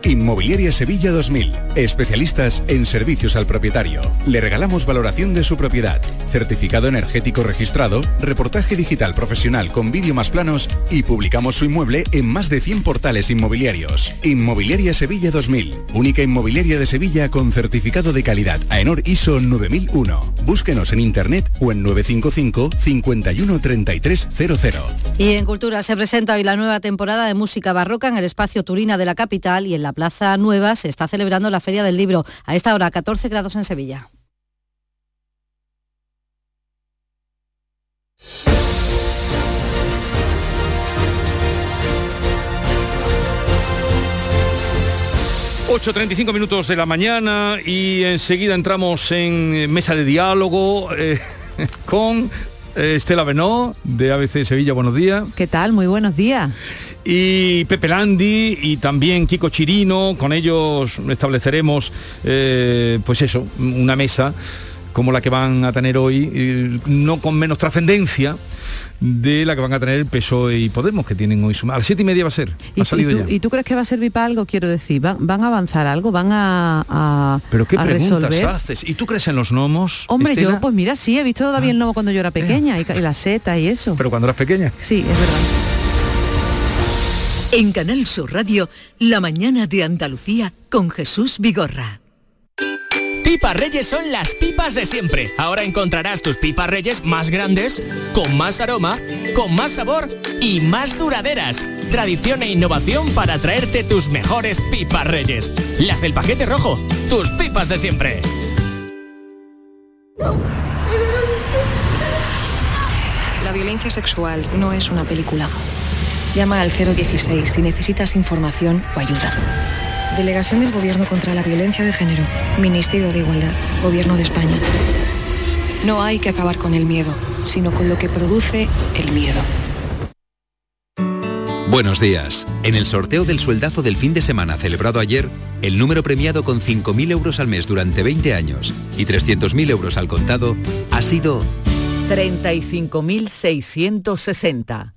Inmobiliaria Sevilla 2000, especialistas en servicios al propietario. Le regalamos valoración de su propiedad, certificado energético registrado, reportaje digital profesional con vídeo más planos y publicamos su inmueble en más de 100 portales inmobiliarios. Inmobiliaria Sevilla 2000, única inmobiliaria de Sevilla con certificado de calidad AENOR ISO 9001. Búsquenos en internet o en 955 51 3300.
Y en Cultura se presenta hoy la nueva temporada de música barroca en el espacio Turina de la capital y en la Plaza Nueva se está celebrando la Feria del Libro. A esta hora, 14 grados en Sevilla.
...8.35 minutos de la mañana y enseguida entramos en mesa de diálogo eh, con eh, Estela Benó de ABC Sevilla. Buenos días.
¿Qué tal? Muy buenos días
y Pepe Landi y también Kiko Chirino. Con ellos estableceremos, eh, pues eso, una mesa como la que van a tener hoy, no con menos trascendencia de la que van a tener el PSOE y Podemos, que tienen hoy su... A las siete y media va a ser.
¿Y, tú, crees que va a servir para algo? Quiero decir, ¿van, a avanzar algo? ¿Van a,
¿Pero qué preguntas haces? ¿Y tú crees en los gnomos?
Hombre, yo, pues mira, sí, he visto todavía el ah. gnomo cuando yo era pequeña, y, y la seta y eso.
¿Pero cuando eras pequeña?
Sí, es verdad.
En Canal Sur Radio, La mañana de Andalucía con Jesús Vigorra.
Pipas Reyes son las pipas de siempre. Ahora encontrarás tus pipas Reyes más grandes, con más aroma, con más sabor y más duraderas. Tradición e innovación para traerte tus mejores pipas Reyes. Las del paquete rojo, tus pipas de siempre.
La violencia sexual no es una película. Llama al 016 si necesitas información o ayuda. Delegación del Gobierno contra la Violencia de Género. Ministerio de Igualdad. Gobierno de España. No hay que acabar con el miedo, sino con lo que produce el miedo.
Buenos días. En el sorteo del sueldazo del fin de semana celebrado ayer, el número premiado con 5.000 euros al mes durante 20 años y 300.000 euros al contado ha sido
35.660.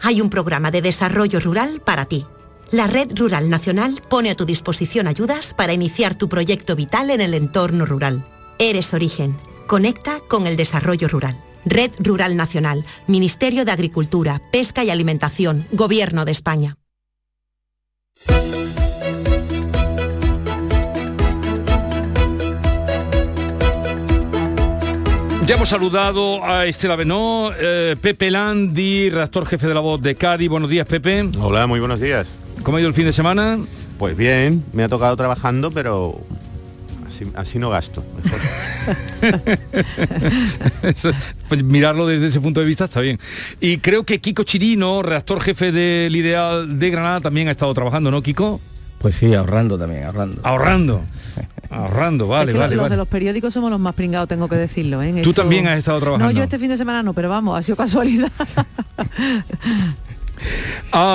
Hay un programa de desarrollo rural para ti. La Red Rural Nacional pone a tu disposición ayudas para iniciar tu proyecto vital en el entorno rural. Eres origen. Conecta con el desarrollo rural. Red Rural Nacional, Ministerio de Agricultura, Pesca y Alimentación, Gobierno de España.
Ya hemos saludado a Estela Benó, eh, Pepe Landi, redactor jefe de la voz de Cádiz. Buenos días, Pepe.
Hola, muy buenos días.
¿Cómo ha ido el fin de semana?
Pues bien, me ha tocado trabajando, pero así, no gasto.
pues mirarlo desde ese punto de vista está bien. Y creo que Kiko Chirino, redactor jefe del Ideal de Granada, también ha estado trabajando, ¿no, Kiko?
Pues sí, ahorrando también, ahorrando.
Ahorrando. Ahorrando, vale, vale.
Los de los periódicos somos los más pringados, tengo que decirlo. ¿eh?
Tú también has estado trabajando.
No, yo este fin de semana no, pero vamos, ha sido casualidad.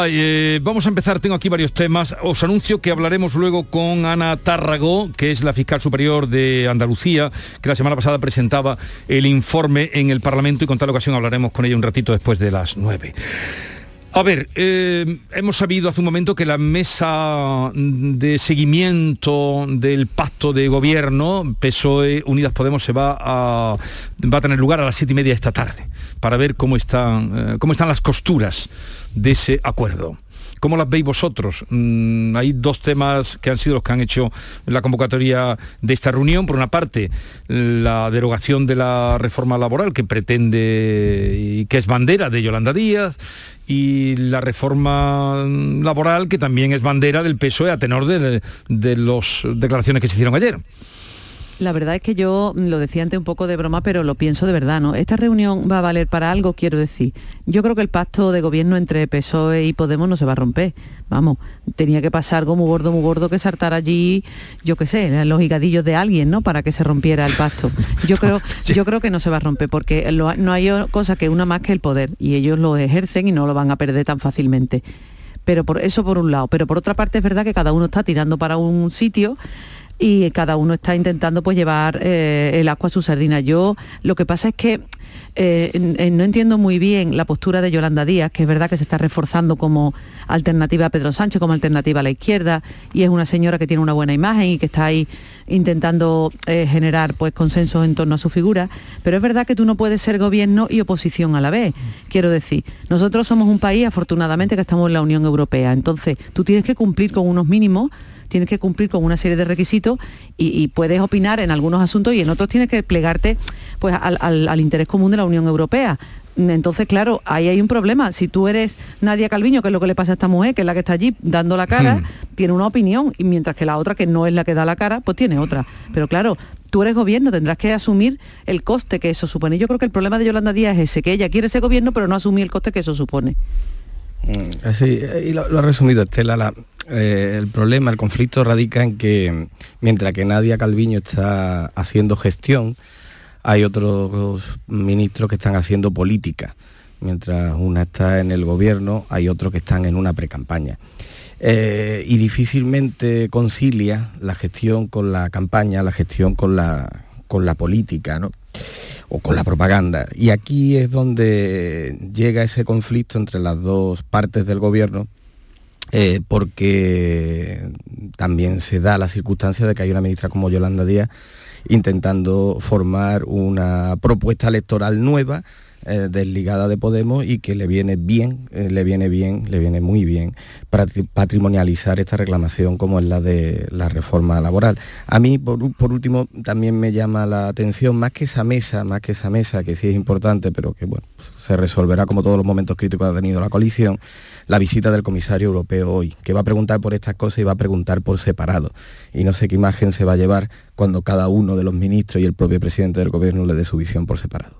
Eh, vamos a empezar, tengo aquí varios temas. Os anuncio que hablaremos luego con Ana Tárrago, que es la fiscal superior de Andalucía, que la semana pasada presentaba el informe en el Parlamento y con tal ocasión hablaremos con ella un ratito después de las nueve. A ver, eh, hemos sabido hace un momento que la mesa de seguimiento del pacto de gobierno PSOE Unidas Podemos se va a, va a tener lugar a las siete y media esta tarde para ver cómo están, eh, cómo están las costuras de ese acuerdo ¿Cómo las veis vosotros? Mm, hay dos temas que han sido los que han hecho la convocatoria de esta reunión. Por una parte, la derogación de la reforma laboral que pretende y que es bandera de Yolanda Díaz y la reforma laboral que también es bandera del PSOE a tenor de, de las declaraciones que se hicieron ayer.
La verdad es que yo lo decía antes un poco de broma, pero lo pienso de verdad, ¿no? Esta reunión va a valer para algo, quiero decir. Yo creo que el pacto de gobierno entre PSOE y Podemos no se va a romper. Vamos, tenía que pasar algo muy gordo, muy gordo que saltar allí, yo qué sé, los higadillos de alguien, ¿no? Para que se rompiera el pacto. Yo creo, yo creo que no se va a romper, porque no hay cosa que una más que el poder, y ellos lo ejercen y no lo van a perder tan fácilmente. Pero por eso por un lado. Pero por otra parte es verdad que cada uno está tirando para un sitio y cada uno está intentando pues llevar eh, el agua a su sardina. Yo lo que pasa es que eh, no entiendo muy bien la postura de Yolanda Díaz, que es verdad que se está reforzando como alternativa a Pedro Sánchez, como alternativa a la izquierda, y es una señora que tiene una buena imagen y que está ahí intentando eh, generar pues consensos en torno a su figura, pero es verdad que tú no puedes ser gobierno y oposición a la vez. Quiero decir, nosotros somos un país, afortunadamente, que estamos en la Unión Europea, entonces tú tienes que cumplir con unos mínimos tienes que cumplir con una serie de requisitos y, puedes opinar en algunos asuntos y en otros tienes que plegarte pues, al, interés común de la Unión Europea. Entonces, claro, ahí hay un problema. Si tú eres Nadia Calviño, que es lo que le pasa a esta mujer, que es la que está allí dando la cara, hmm. tiene una opinión, y mientras que la otra, que no es la que da la cara, pues tiene otra. Pero claro, tú eres gobierno, tendrás que asumir el coste que eso supone. Yo creo que el problema de Yolanda Díaz es ese, que ella quiere ser gobierno, pero no asumir el coste que eso supone.
Mm, sí, y lo, lo ha resumido Estela, la, eh, el problema, el conflicto radica en que mientras que Nadia Calviño está haciendo gestión, hay otros ministros que están haciendo política. Mientras una está en el gobierno, hay otros que están en una precampaña. Eh, y difícilmente concilia la gestión con la campaña, la gestión con la, con la política, ¿no? o con la propaganda. Y aquí es donde llega ese conflicto entre las dos partes del gobierno eh, porque también se da la circunstancia de que hay una ministra como Yolanda Díaz intentando formar una propuesta electoral nueva eh, desligada de Podemos y que le viene bien, eh, le viene bien, le viene muy bien para patrimonializar esta reclamación como es la de la reforma laboral. A mí, por, último, también me llama la atención, más que esa mesa, más que esa mesa, que sí es importante, pero que bueno, se resolverá como todos los momentos críticos que ha tenido la coalición, la visita del comisario europeo hoy, que va a preguntar por estas cosas y va a preguntar por separado. Y no sé qué imagen se va a llevar cuando cada uno de los ministros y el propio presidente del gobierno le dé su visión por separado.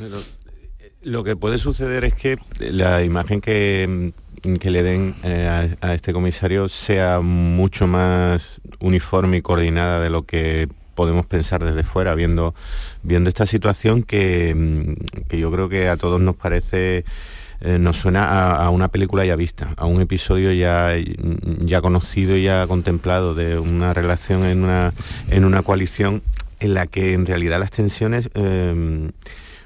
Eh, lo que puede suceder es que la imagen que, mm, que le den eh, a, este comisario sea mucho más uniforme y coordinada de lo que podemos pensar desde fuera, viendo, viendo esta situación que, mm, que yo creo que a todos nos parece eh, nos suena a, una película ya vista, a un episodio ya, ya conocido y ya contemplado de una relación en una, en una coalición en la que en realidad las tensiones em,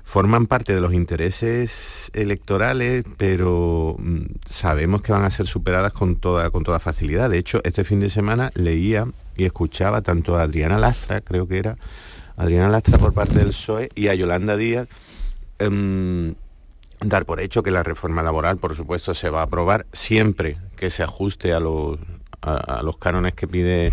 forman parte de los intereses electorales, pero mm, sabemos que van a ser superadas con toda, con toda facilidad. De hecho, este fin de semana leía y escuchaba tanto a Adriana Lastra, creo que era, Adriana Lastra por parte del PSOE, y a Yolanda Díaz, em, dar por hecho que la reforma laboral, por supuesto, se va a aprobar siempre que se ajuste a los, a, los cánones que pide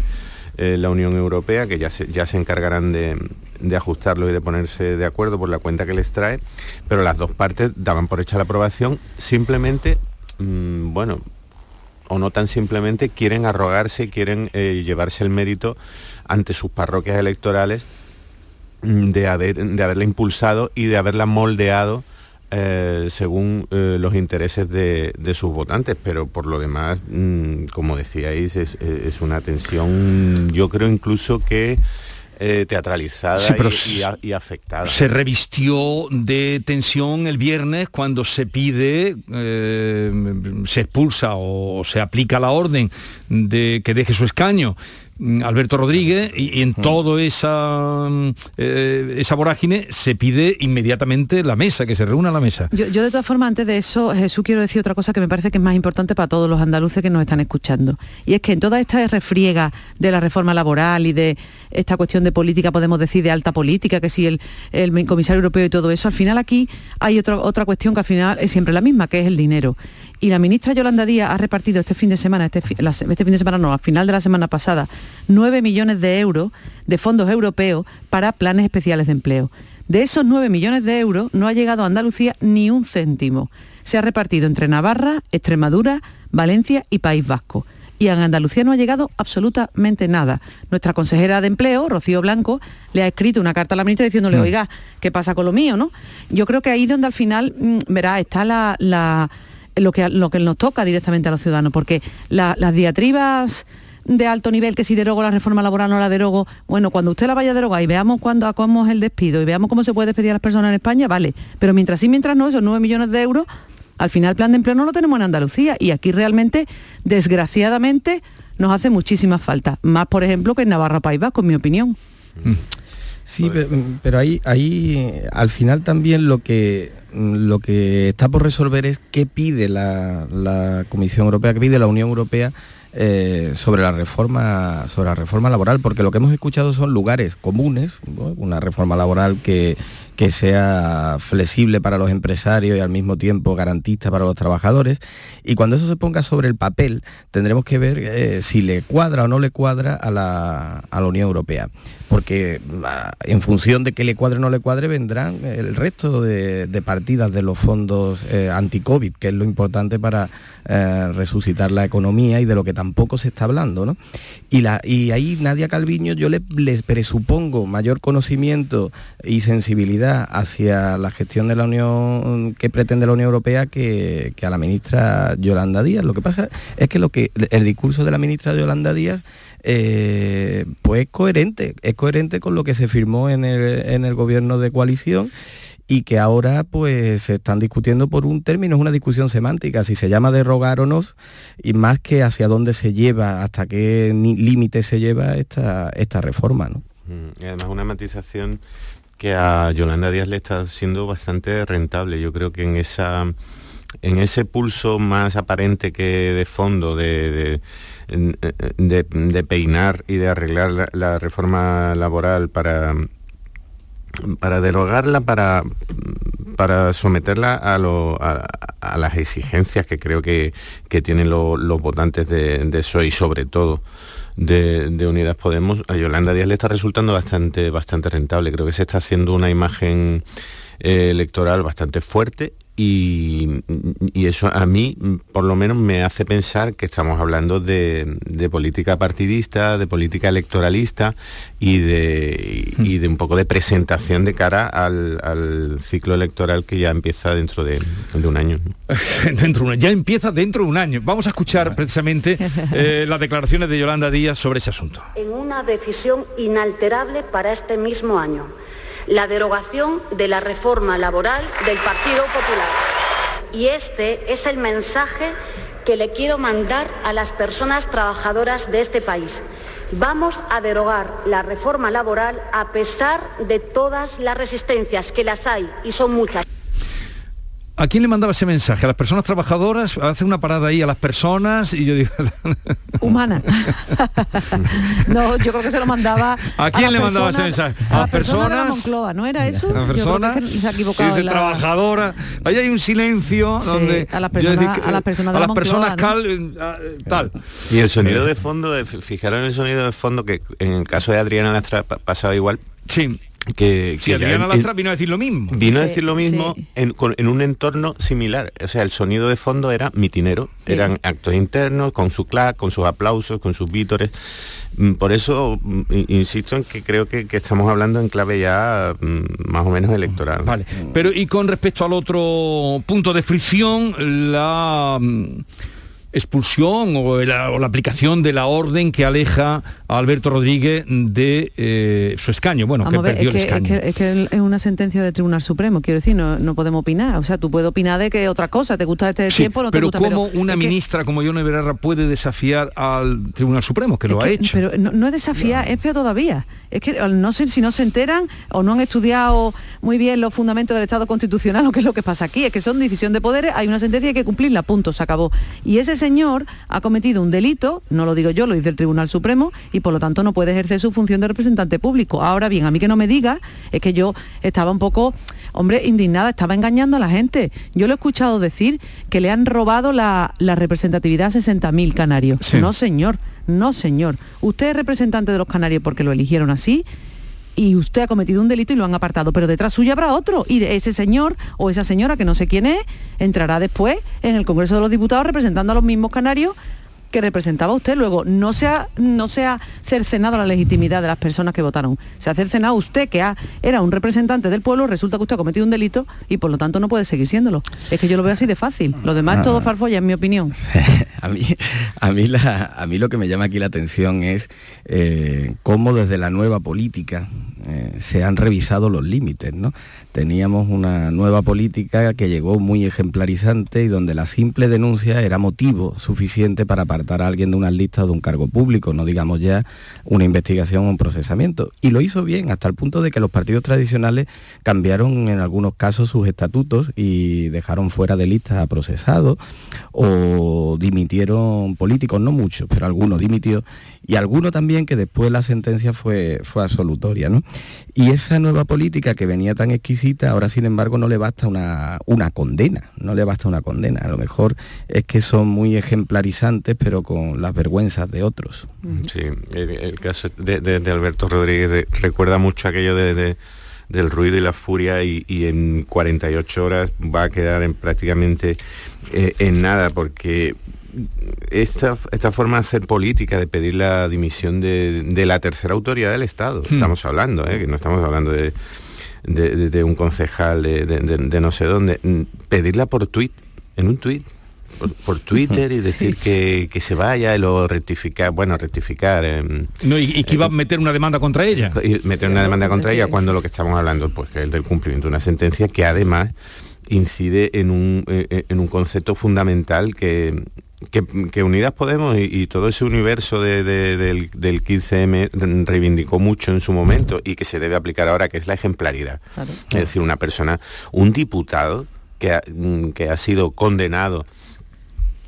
eh, la Unión Europea, que ya se, ya se encargarán de, de ajustarlo y de ponerse de acuerdo por la cuenta que les trae, pero las dos partes daban por hecha la aprobación, simplemente, mm, bueno, o no tan simplemente, quieren arrogarse, quieren eh, llevarse el mérito ante sus parroquias electorales mm, de, haber, de haberla impulsado y de haberla moldeado eh, según eh, los intereses de, sus votantes, pero por lo demás, mm, como decíais, es, una tensión, yo creo incluso que eh, teatralizada y, afectada.
Se revistió de tensión el viernes cuando se pide, se expulsa o se aplica la orden de que deje su escaño Alberto Rodríguez y, en todo esa, mm, eh, esa vorágine se pide inmediatamente la mesa, que se reúna la mesa.
Yo, de todas formas, antes de eso, Jesús, quiero decir otra cosa que me parece que es más importante para todos los andaluces que nos están escuchando. Y es que en toda esta refriega de la reforma laboral y de esta cuestión de política, podemos decir, de alta política, que si el, comisario europeo y todo eso, al final aquí hay otra otra cuestión que al final es siempre la misma, que es el dinero. Y la ministra Yolanda Díaz ha repartido este fin de semana, este, este fin de semana no, al final de la semana pasada, 9 millones de euros de fondos europeos para planes especiales de empleo. De esos 9 millones de euros no ha llegado a Andalucía ni un céntimo. Se ha repartido entre Navarra, Extremadura, Valencia y País Vasco y en Andalucía no ha llegado absolutamente nada. Nuestra consejera de empleo, Rocío Blanco, le ha escrito una carta a la ministra diciéndole, oiga, ¿qué pasa con lo mío? ¿no? Yo creo que ahí donde al final, mm, verá, está la, lo, que, lo que nos toca directamente a los ciudadanos, porque las diatribas de alto nivel que si derogo la reforma laboral no la derogo, bueno, cuando usted la vaya a derogar y veamos cuándo cómo es el despido y veamos cómo se puede despedir a las personas en España, vale, pero mientras sí, mientras no, esos 9 millones de euros al final plan de empleo no lo tenemos en Andalucía y aquí realmente, desgraciadamente, nos hace muchísima falta. Más, por ejemplo, que en Navarra País Vasco, en mi opinión.
Mm. Sí, pero, ahí, ahí al final también lo que, lo que está por resolver es qué pide la, Comisión Europea, qué pide la Unión Europea eh, sobre la reforma sobre la reforma laboral porque lo que hemos escuchado son lugares comunes una reforma laboral que, que sea flexible para los empresarios y al mismo tiempo garantista para los trabajadores. Y cuando eso se ponga sobre el papel, tendremos que ver eh, si le cuadra o no le cuadra a la, a la Unión Europea porque ah, en función de que le cuadre o no le cuadre vendrán el resto de, partidas de los fondos eh, anti-COVID, que es lo importante para eh, resucitar la economía y de lo que tampoco se está hablando. ¿no? Y, la, y ahí Nadia Calviño yo le, les presupongo mayor conocimiento y sensibilidad hacia la gestión de la Unión que pretende la Unión Europea que, a la ministra Yolanda Díaz. Lo que pasa es que, lo que el discurso de la ministra Yolanda Díaz eh, pues es coherente, es coherente con lo que se firmó en el, gobierno de coalición y que ahora pues se están discutiendo por un término, es una discusión semántica, si se llama derrogar o no, y más que hacia dónde se lleva, hasta qué límite se lleva esta, esta reforma. ¿no?
Mm, y además una matización que a Yolanda Díaz le está siendo bastante rentable. Yo creo que en esa en ese pulso más aparente que de fondo de de, peinar y de arreglar la, reforma laboral para, para derogarla, para, para someterla a, las exigencias que creo que, tienen los votantes de, de y sobre todo de, Unidas Podemos, a Yolanda Díaz le está resultando bastante, bastante rentable. Creo que se está haciendo una imagen eh, electoral bastante fuerte y, eso a mí por lo menos me hace pensar que estamos hablando de, política partidista, de política electoralista y de, y de un poco de presentación de cara al, ciclo electoral que ya empieza dentro de, un año.
dentro un, ya empieza dentro de un año. Vamos a escuchar precisamente eh, las declaraciones de Yolanda Díaz sobre ese asunto.
En una decisión inalterable para este mismo año la derogación de la reforma laboral del Partido Popular. Y este es el mensaje que le quiero mandar a las personas trabajadoras de este país. Vamos a derogar la reforma laboral a pesar de todas las resistencias, que las hay y son muchas.
¿A quién le mandaba ese mensaje? ¿A las personas trabajadoras? Hace una parada ahí a las personas y yo digo...
Humana. no, yo creo que se lo mandaba...
¿A quién le mandaba ese mensaje?
A, las personas... ¿no era eso?
A las personas... se ha equivocado. Dice, trabajadora. Ahí hay un silencio donde...
A las personas, a las personas,
a las personas cal, tal.
Y el sonido de fondo, fijaron el sonido de fondo que en el caso de Adriana Lastra pasaba igual.
Sí que,
sí,
Adriana Lastra vino a decir lo mismo.
Vino a decir lo mismo en, un entorno similar. O sea, el sonido de fondo era mitinero, eran actos internos, con su clac, con sus aplausos, con sus vítores. Mm, por eso mm, insisto en que creo que, estamos hablando en clave ya mm, más o menos electoral.
Vale. Pero y con respecto al otro punto de fricción, la expulsión o la, aplicación de la orden que aleja a Alberto Rodríguez de eh, su escaño, bueno, que perdió
el
escaño.
Es que, es una sentencia del Tribunal Supremo, quiero decir, no, podemos opinar. O sea, tú puedes opinar de que otra cosa, te gusta este tiempo, no te
pero
gusta.
¿cómo una ministra como Yone Berarra puede desafiar al Tribunal Supremo, que lo ha hecho?
Pero no, es desafiar, es feo todavía. Es que no sé si no se enteran o no han estudiado muy bien los fundamentos del Estado constitucional o qué es lo que pasa aquí. Es que son división de poderes, hay una sentencia y hay que cumplirla, punto, se acabó. Y ese señor ha cometido un delito, no lo digo yo, lo dice el Tribunal Supremo, y por lo tanto no puede ejercer su función de representante público. Ahora bien, a mí que no me diga, es que yo estaba un poco, hombre, indignada, estaba engañando a la gente. Yo lo he escuchado decir que le han robado la, la representatividad a 60.000 canarios.
Sí.
No, señor, no, señor. Usted es representante de los canarios porque lo eligieron así y usted ha cometido un delito y lo han apartado, pero detrás suyo habrá otro y ese señor o esa señora que no sé quién es entrará después en el Congreso de los Diputados representando a los mismos canarios que representaba usted. Luego, no se ha, no se ha cercenado la legitimidad de las personas que votaron. Se ha cercenado usted, que ha- era un representante del pueblo, resulta que usted ha cometido un delito y por lo tanto no puede seguir siéndolo. Es que yo lo veo así de fácil. Lo demás es todo
Ah.
farfolla, en mi opinión.
A mí, a mí, la- a mí lo que me llama aquí la atención es eh, cómo desde la nueva política eh, se han revisado los límites. ¿no? Teníamos una nueva política que llegó muy ejemplarizante y donde la simple denuncia era motivo suficiente para apartar a alguien de una lista o de un cargo público, no digamos ya una investigación o un procesamiento. Y lo hizo bien hasta el punto de que los partidos tradicionales cambiaron en algunos casos sus estatutos y dejaron fuera de lista a procesados o dimitieron políticos, no muchos, pero algunos dimitió y alguno también que después la sentencia fue, fue absolutoria. ¿no? Y esa nueva política que venía tan exquisita, ahora sin embargo no le basta una, una condena, no le basta una condena. A lo mejor es que son muy ejemplarizantes, pero con las vergüenzas de otros.
Sí, el, caso de, de- Alberto Rodríguez recuerda mucho aquello de, de- del ruido y la furia y, y en 48 horas va a quedar en prácticamente eh, en nada porque esta, esta forma de hacer política, de pedir la dimisión de, de la tercera autoridad del Estado,
Hmm.
estamos hablando, ¿eh? que no estamos hablando de, de- un concejal de, no sé dónde, mm, pedirla por tuit, en un tuit, por, por Twitter y decir que, que se vaya y luego rectificar, bueno, rectificar. em,
No, y, y que iba a meter una demanda contra ella.
y meter una demanda contra ella cuando lo que estamos hablando pues que es del cumplimiento de una sentencia que además incide en un, eh, en un concepto fundamental que, que, que Unidas Podemos y, y todo ese universo de- de- del, del 15M reivindicó mucho en su momento y que se debe aplicar ahora, que es la ejemplaridad. Es decir, una persona, un diputado que ha, mm, que ha sido condenado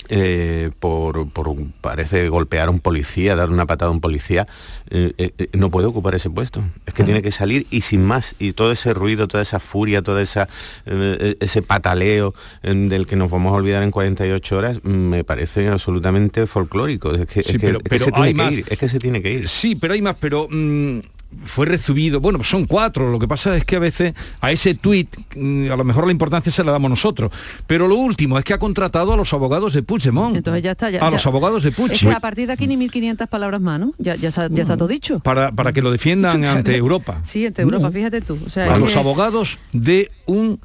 eh, por, por, parece golpear a un policía, dar una patada a un policía, eh, eh, no puede ocupar ese puesto. Es que tiene que salir y sin más. Y todo ese ruido, toda esa furia, todo esa, ese pataleo del que nos vamos a olvidar en 48 horas, me parece absolutamente folclórico. Es que, es
Sí,
que-
pero-
es que
pero
se tiene que ir, es que se tiene que ir.
Sí, pero hay más, pero mm, fue recibido, bueno, son cuatro, lo que pasa es que a veces a ese tuit mm, a lo mejor la importancia se la damos nosotros, pero lo último es que ha contratado a los abogados de Puigdemont.
Entonces ya está. Ya,
a
ya-
los abogados de Puig.
Es que a partir de aquí ni 1.500 palabras más, ¿no? Ya, ya, está todo dicho.
para, para que lo defiendan ante Europa.
Sí, ante Europa, fíjate tú. O sea,
a los abogados de un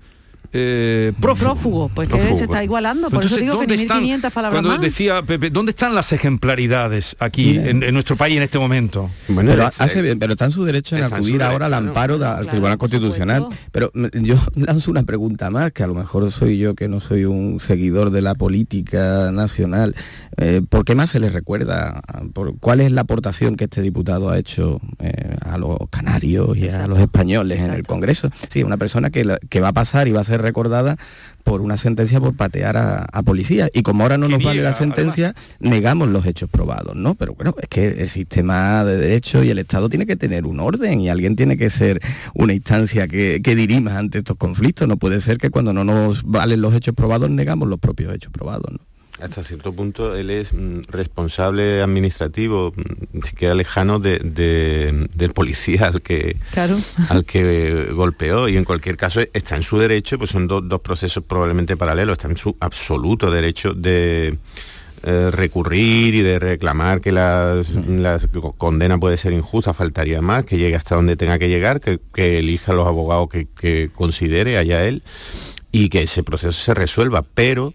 eh, prófugo.
Prófugo, pues que
Prófugo.
se está igualando, por eso
Entonces,
digo que
¿dónde
ni
están-
1.500 palabras
Cuando
más.
decía Pepe, ¿dónde están las ejemplaridades aquí en, en nuestro país en este momento?
pero, hace bien, pero está en su derecho en acudir ahora al amparo da- al
Claro,
Tribunal Constitucional. Pero mm, yo lanzo una pregunta más, que a lo mejor soy yo que no soy un seguidor de la política nacional. Eh, ¿Por qué más se le recuerda? ¿Por ¿Cuál es la aportación que este diputado ha hecho eh, a los canarios y a los españoles en el Congreso? Sí, una persona que, la- que va a pasar y va a ser recordada por una sentencia por patear a, a policías. Y como ahora no nos vale la sentencia, negamos los hechos probados, ¿no? Pero bueno, es que el sistema de derecho y el Estado tiene que tener un orden y alguien tiene que ser una instancia que, que dirima ante estos conflictos. No puede ser que cuando no nos valen los hechos probados negamos los propios hechos probados, ¿no?
Hasta cierto punto él es mm, responsable administrativo, mm, si queda lejano de- de- del policía al que,
Claro.
al que golpeó. Y en cualquier caso está en su derecho, pues son do- dos procesos probablemente paralelos, está en su absoluto derecho de eh, recurrir y de reclamar que la, la condena puede ser injusta, faltaría más, que llegue hasta donde tenga que llegar, que, que elija los abogados que, que considere, allá él, y que ese proceso se resuelva, pero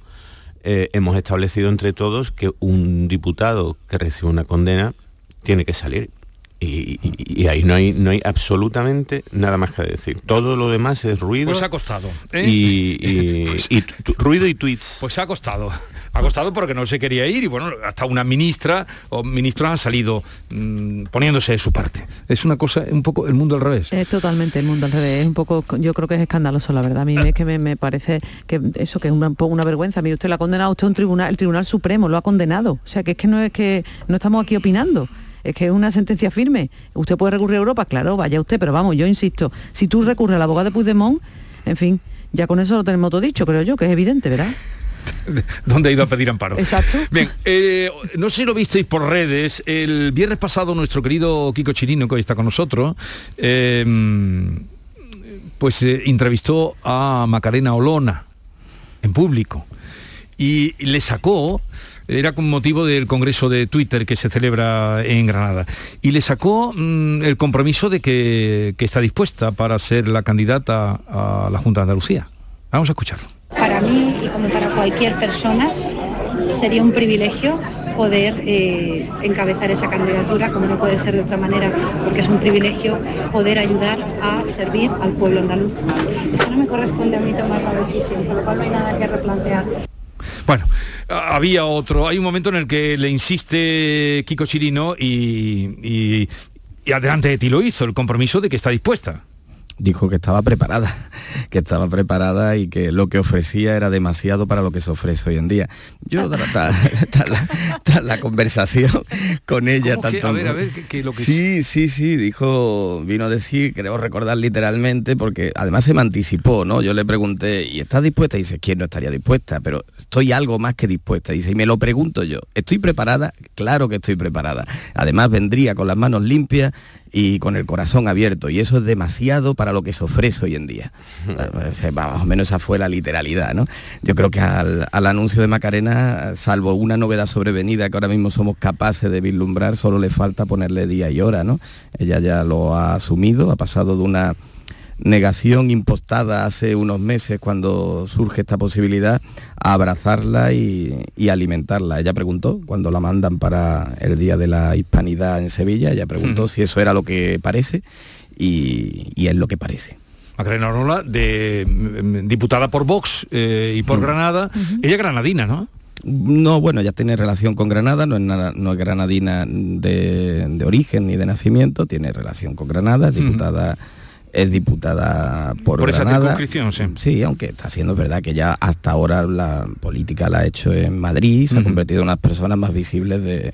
eh, hemos establecido entre todos que un diputado que recibe una condena tiene que salir Y, y- y ahí no hay, no hay absolutamente nada más que decir. Todo lo demás es ruido.
Pues ha costado. ¿eh?
Y, y- y tu- ruido y tweets.
Pues ha costado. Ha costado porque no se quería ir y bueno, hasta una ministra o ministros han salido mm, poniéndose de su parte. Es una cosa, un poco el mundo al revés.
Es totalmente el mundo al revés. Es un poco, yo creo que es escandaloso, la verdad. A mí es que me, me parece que eso que es un poco una vergüenza. Mire, usted la ha condenado usted a un tribunal, el Tribunal Supremo lo ha condenado. O sea, que es que no es que no estamos aquí opinando. Es que es una sentencia firme. Usted puede recurrir a Europa, claro, vaya usted, pero vamos, yo insisto, si tú recurres al abogado de Puigdemont, en fin, ya con eso lo tenemos todo dicho, creo yo, que es evidente, ¿verdad?
¿Dónde ha ido a pedir amparo?
Exacto.
Bien, eh, no sé si lo visteis por redes. El viernes pasado nuestro querido Kiko Chirino, que hoy está con nosotros, eh, pues eh, entrevistó a Macarena Olona en público y le sacó era con motivo del congreso de Twitter que se celebra en Granada y le sacó mm, el compromiso de que, que está dispuesta para ser la candidata a la Junta de Andalucía. Vamos a escucharlo.
Para mí y como para cualquier persona sería un privilegio poder eh, encabezar esa candidatura, como no puede ser de otra manera, porque es un privilegio poder ayudar a servir al pueblo andaluz. Es que no me corresponde a mí tomar la decisión, con lo cual no hay nada que replantear.
Bueno, había otro, hay un momento en el que le insiste Kiko Chirino y adelante de ti lo hizo, el compromiso de que está dispuesta.
Dijo que estaba preparada, que estaba preparada y que lo que ofrecía era demasiado para lo que se ofrece hoy en día. Yo tras, la, conversación con ella
¿Cómo que?
tanto
A ver, a ver, ¿qué- qué es lo que
Sí, sí, sí, dijo, vino a decir, creo recordar literalmente, porque además se me anticipó, ¿no? Yo le pregunté, ¿y estás dispuesta? Y dice, ¿quién no estaría dispuesta? Pero estoy algo más que dispuesta. Dice, y me lo pregunto yo, ¿estoy preparada? Claro que estoy preparada. Además vendría con las manos limpias y con el corazón abierto, y eso es demasiado para lo que se ofrece hoy en día. Sea, Más o menos esa fue la literalidad, ¿no? Yo creo que al, al anuncio de Macarena, salvo una novedad sobrevenida que ahora mismo somos capaces de vislumbrar, solo le falta ponerle día y hora, ¿no? Ella ya lo ha asumido, ha pasado de una negación impostada hace unos meses cuando surge esta posibilidad a abrazarla y, y alimentarla. Ella preguntó, cuando la mandan para el Día de la Hispanidad en Sevilla, ella preguntó si eso era lo que parece y, y es lo que parece.
Macarena Orola, de, mm, diputada por Vox eh, y por
Mm.
Granada. Ella es granadina, ¿no?
No, bueno, ya tiene relación con Granada, no es, nada- no es granadina de, de origen ni de nacimiento, tiene relación con Granada, es diputada, es diputada por,
Por esa
Granada.
circunscripción, sí.
Sí, aunque está siendo verdad que ya hasta ahora la política la ha hecho en Madrid, se ha convertido en una de las personas más visibles de,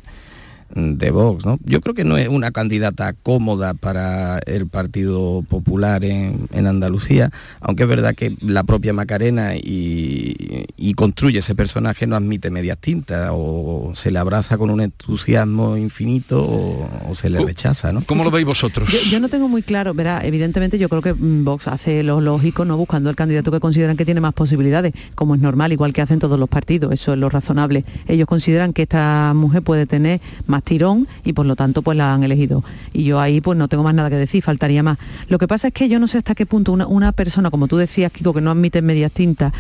de Vox, ¿no? Yo creo que no es una candidata cómoda para el Partido Popular en, en Andalucía, aunque es verdad que la propia Macarena y, y construye ese personaje no admite medias tintas, o se le abraza con un entusiasmo infinito o, o se le rechaza, ¿no?
¿Cómo lo veis vosotros?
Yo, yo no tengo muy claro, verá, evidentemente yo creo que Vox hace lo lógico, no buscando el candidato que consideran que tiene más posibilidades, como es normal, igual que hacen todos los partidos, eso es lo razonable. Ellos consideran que esta mujer puede tener más tirón y por lo tanto pues la han elegido. Y yo ahí pues no tengo más nada que decir, faltaría más. Lo que pasa es que yo no sé hasta qué punto una, una persona, como tú decías, Kiko, que no admite medias tintas,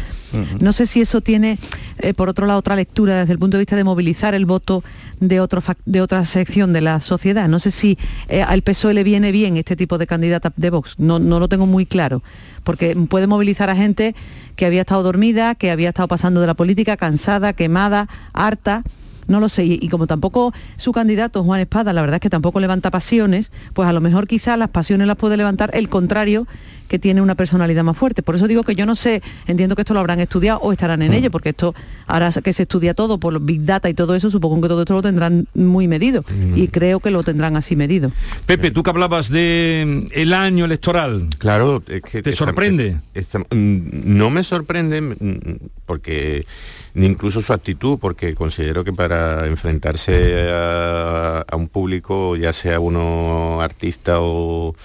no sé si eso tiene, eh, por otro lado, otra lectura desde el punto de vista de movilizar el voto de, otro de otra sección de la sociedad. No sé si eh, al PSOE le viene bien este tipo de candidata de Vox. No, no lo tengo muy claro. Porque puede movilizar a gente que había estado dormida, que había estado pasando de la política, cansada, quemada, harta. No lo sé, y, como tampoco su candidato, Juan Espada, la verdad es que tampoco levanta pasiones, pues a lo mejor quizá las pasiones las puede levantar el contrario que tiene una personalidad más fuerte. Por eso digo que yo no sé, entiendo que esto lo habrán estudiado o estarán en ello, porque esto ahora que se estudia todo por los Big Data y todo eso, supongo que todo esto lo tendrán muy medido y creo que lo tendrán así medido.
Pepe, tú que hablabas de mm, el año electoral.
Claro, es que
¿Te
esta-
sorprende?
esta- mm, no me sorprende mm, porque ni incluso su actitud, porque considero que para enfrentarse a, a un público, ya sea uno artista o,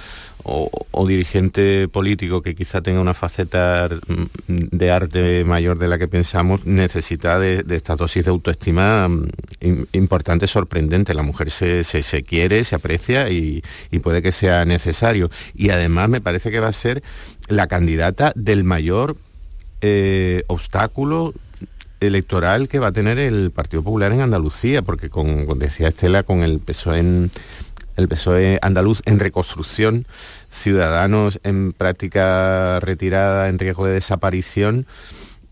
o- o dirigente político que quizá tenga una faceta mm, de arte mayor de la que pensamos, necesita de, de esta dosis de autoestima mm, im- importante, sorprendente. La mujer se, se- se quiere, se aprecia y, puede que sea necesario. Y además me parece que va a ser la candidata del mayor eh, obstáculo electoral que va a tener el Partido Popular en Andalucía, porque con, con- decía Estela, con el PSOE en, el PSOE andaluz en reconstrucción, Ciudadanos en práctica retirada, en riesgo de desaparición,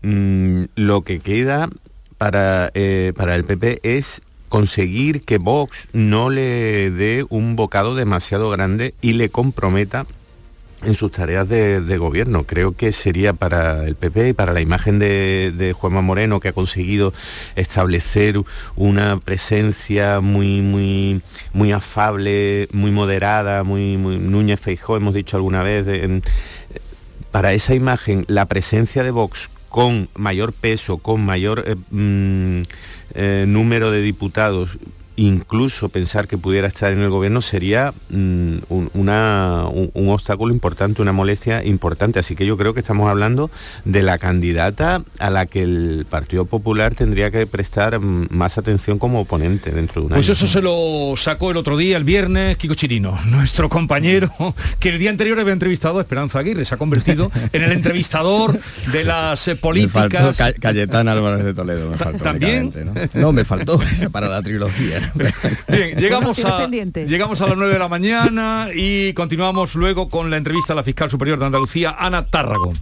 mm, lo que queda para, eh, para el PP es conseguir que Vox no le dé un bocado demasiado grande y le comprometa en sus tareas de, gobierno. Creo que sería para el PP y para la imagen de, Juanma Moreno, que ha conseguido establecer una presencia muy, muy, muy afable, muy moderada, muy, Núñez Feijó, hemos dicho alguna vez, para esa imagen, la presencia de Vox con mayor peso, con mayor eh, mm, eh, número de diputados, incluso pensar que pudiera estar en el gobierno sería mm, un, una, un, obstáculo importante, una molestia importante. Así que yo creo que estamos hablando de la candidata a la que el Partido Popular tendría que prestar mm, más atención como oponente dentro de un
pues
año.
Pues eso se lo sacó el otro día, el viernes, Kiko Chirino, nuestro compañero, que el día anterior había entrevistado a Esperanza Aguirre, se ha convertido en el entrevistador de las eh, políticas.
Cayetán Álvarez de Toledo, me faltó.
¿También?
¿no? no, me faltó para la trilogía.
Bien, llegamos a, llegamos a las 9 de la mañana y continuamos luego con la entrevista a la fiscal superior de Andalucía, Ana Tárrago.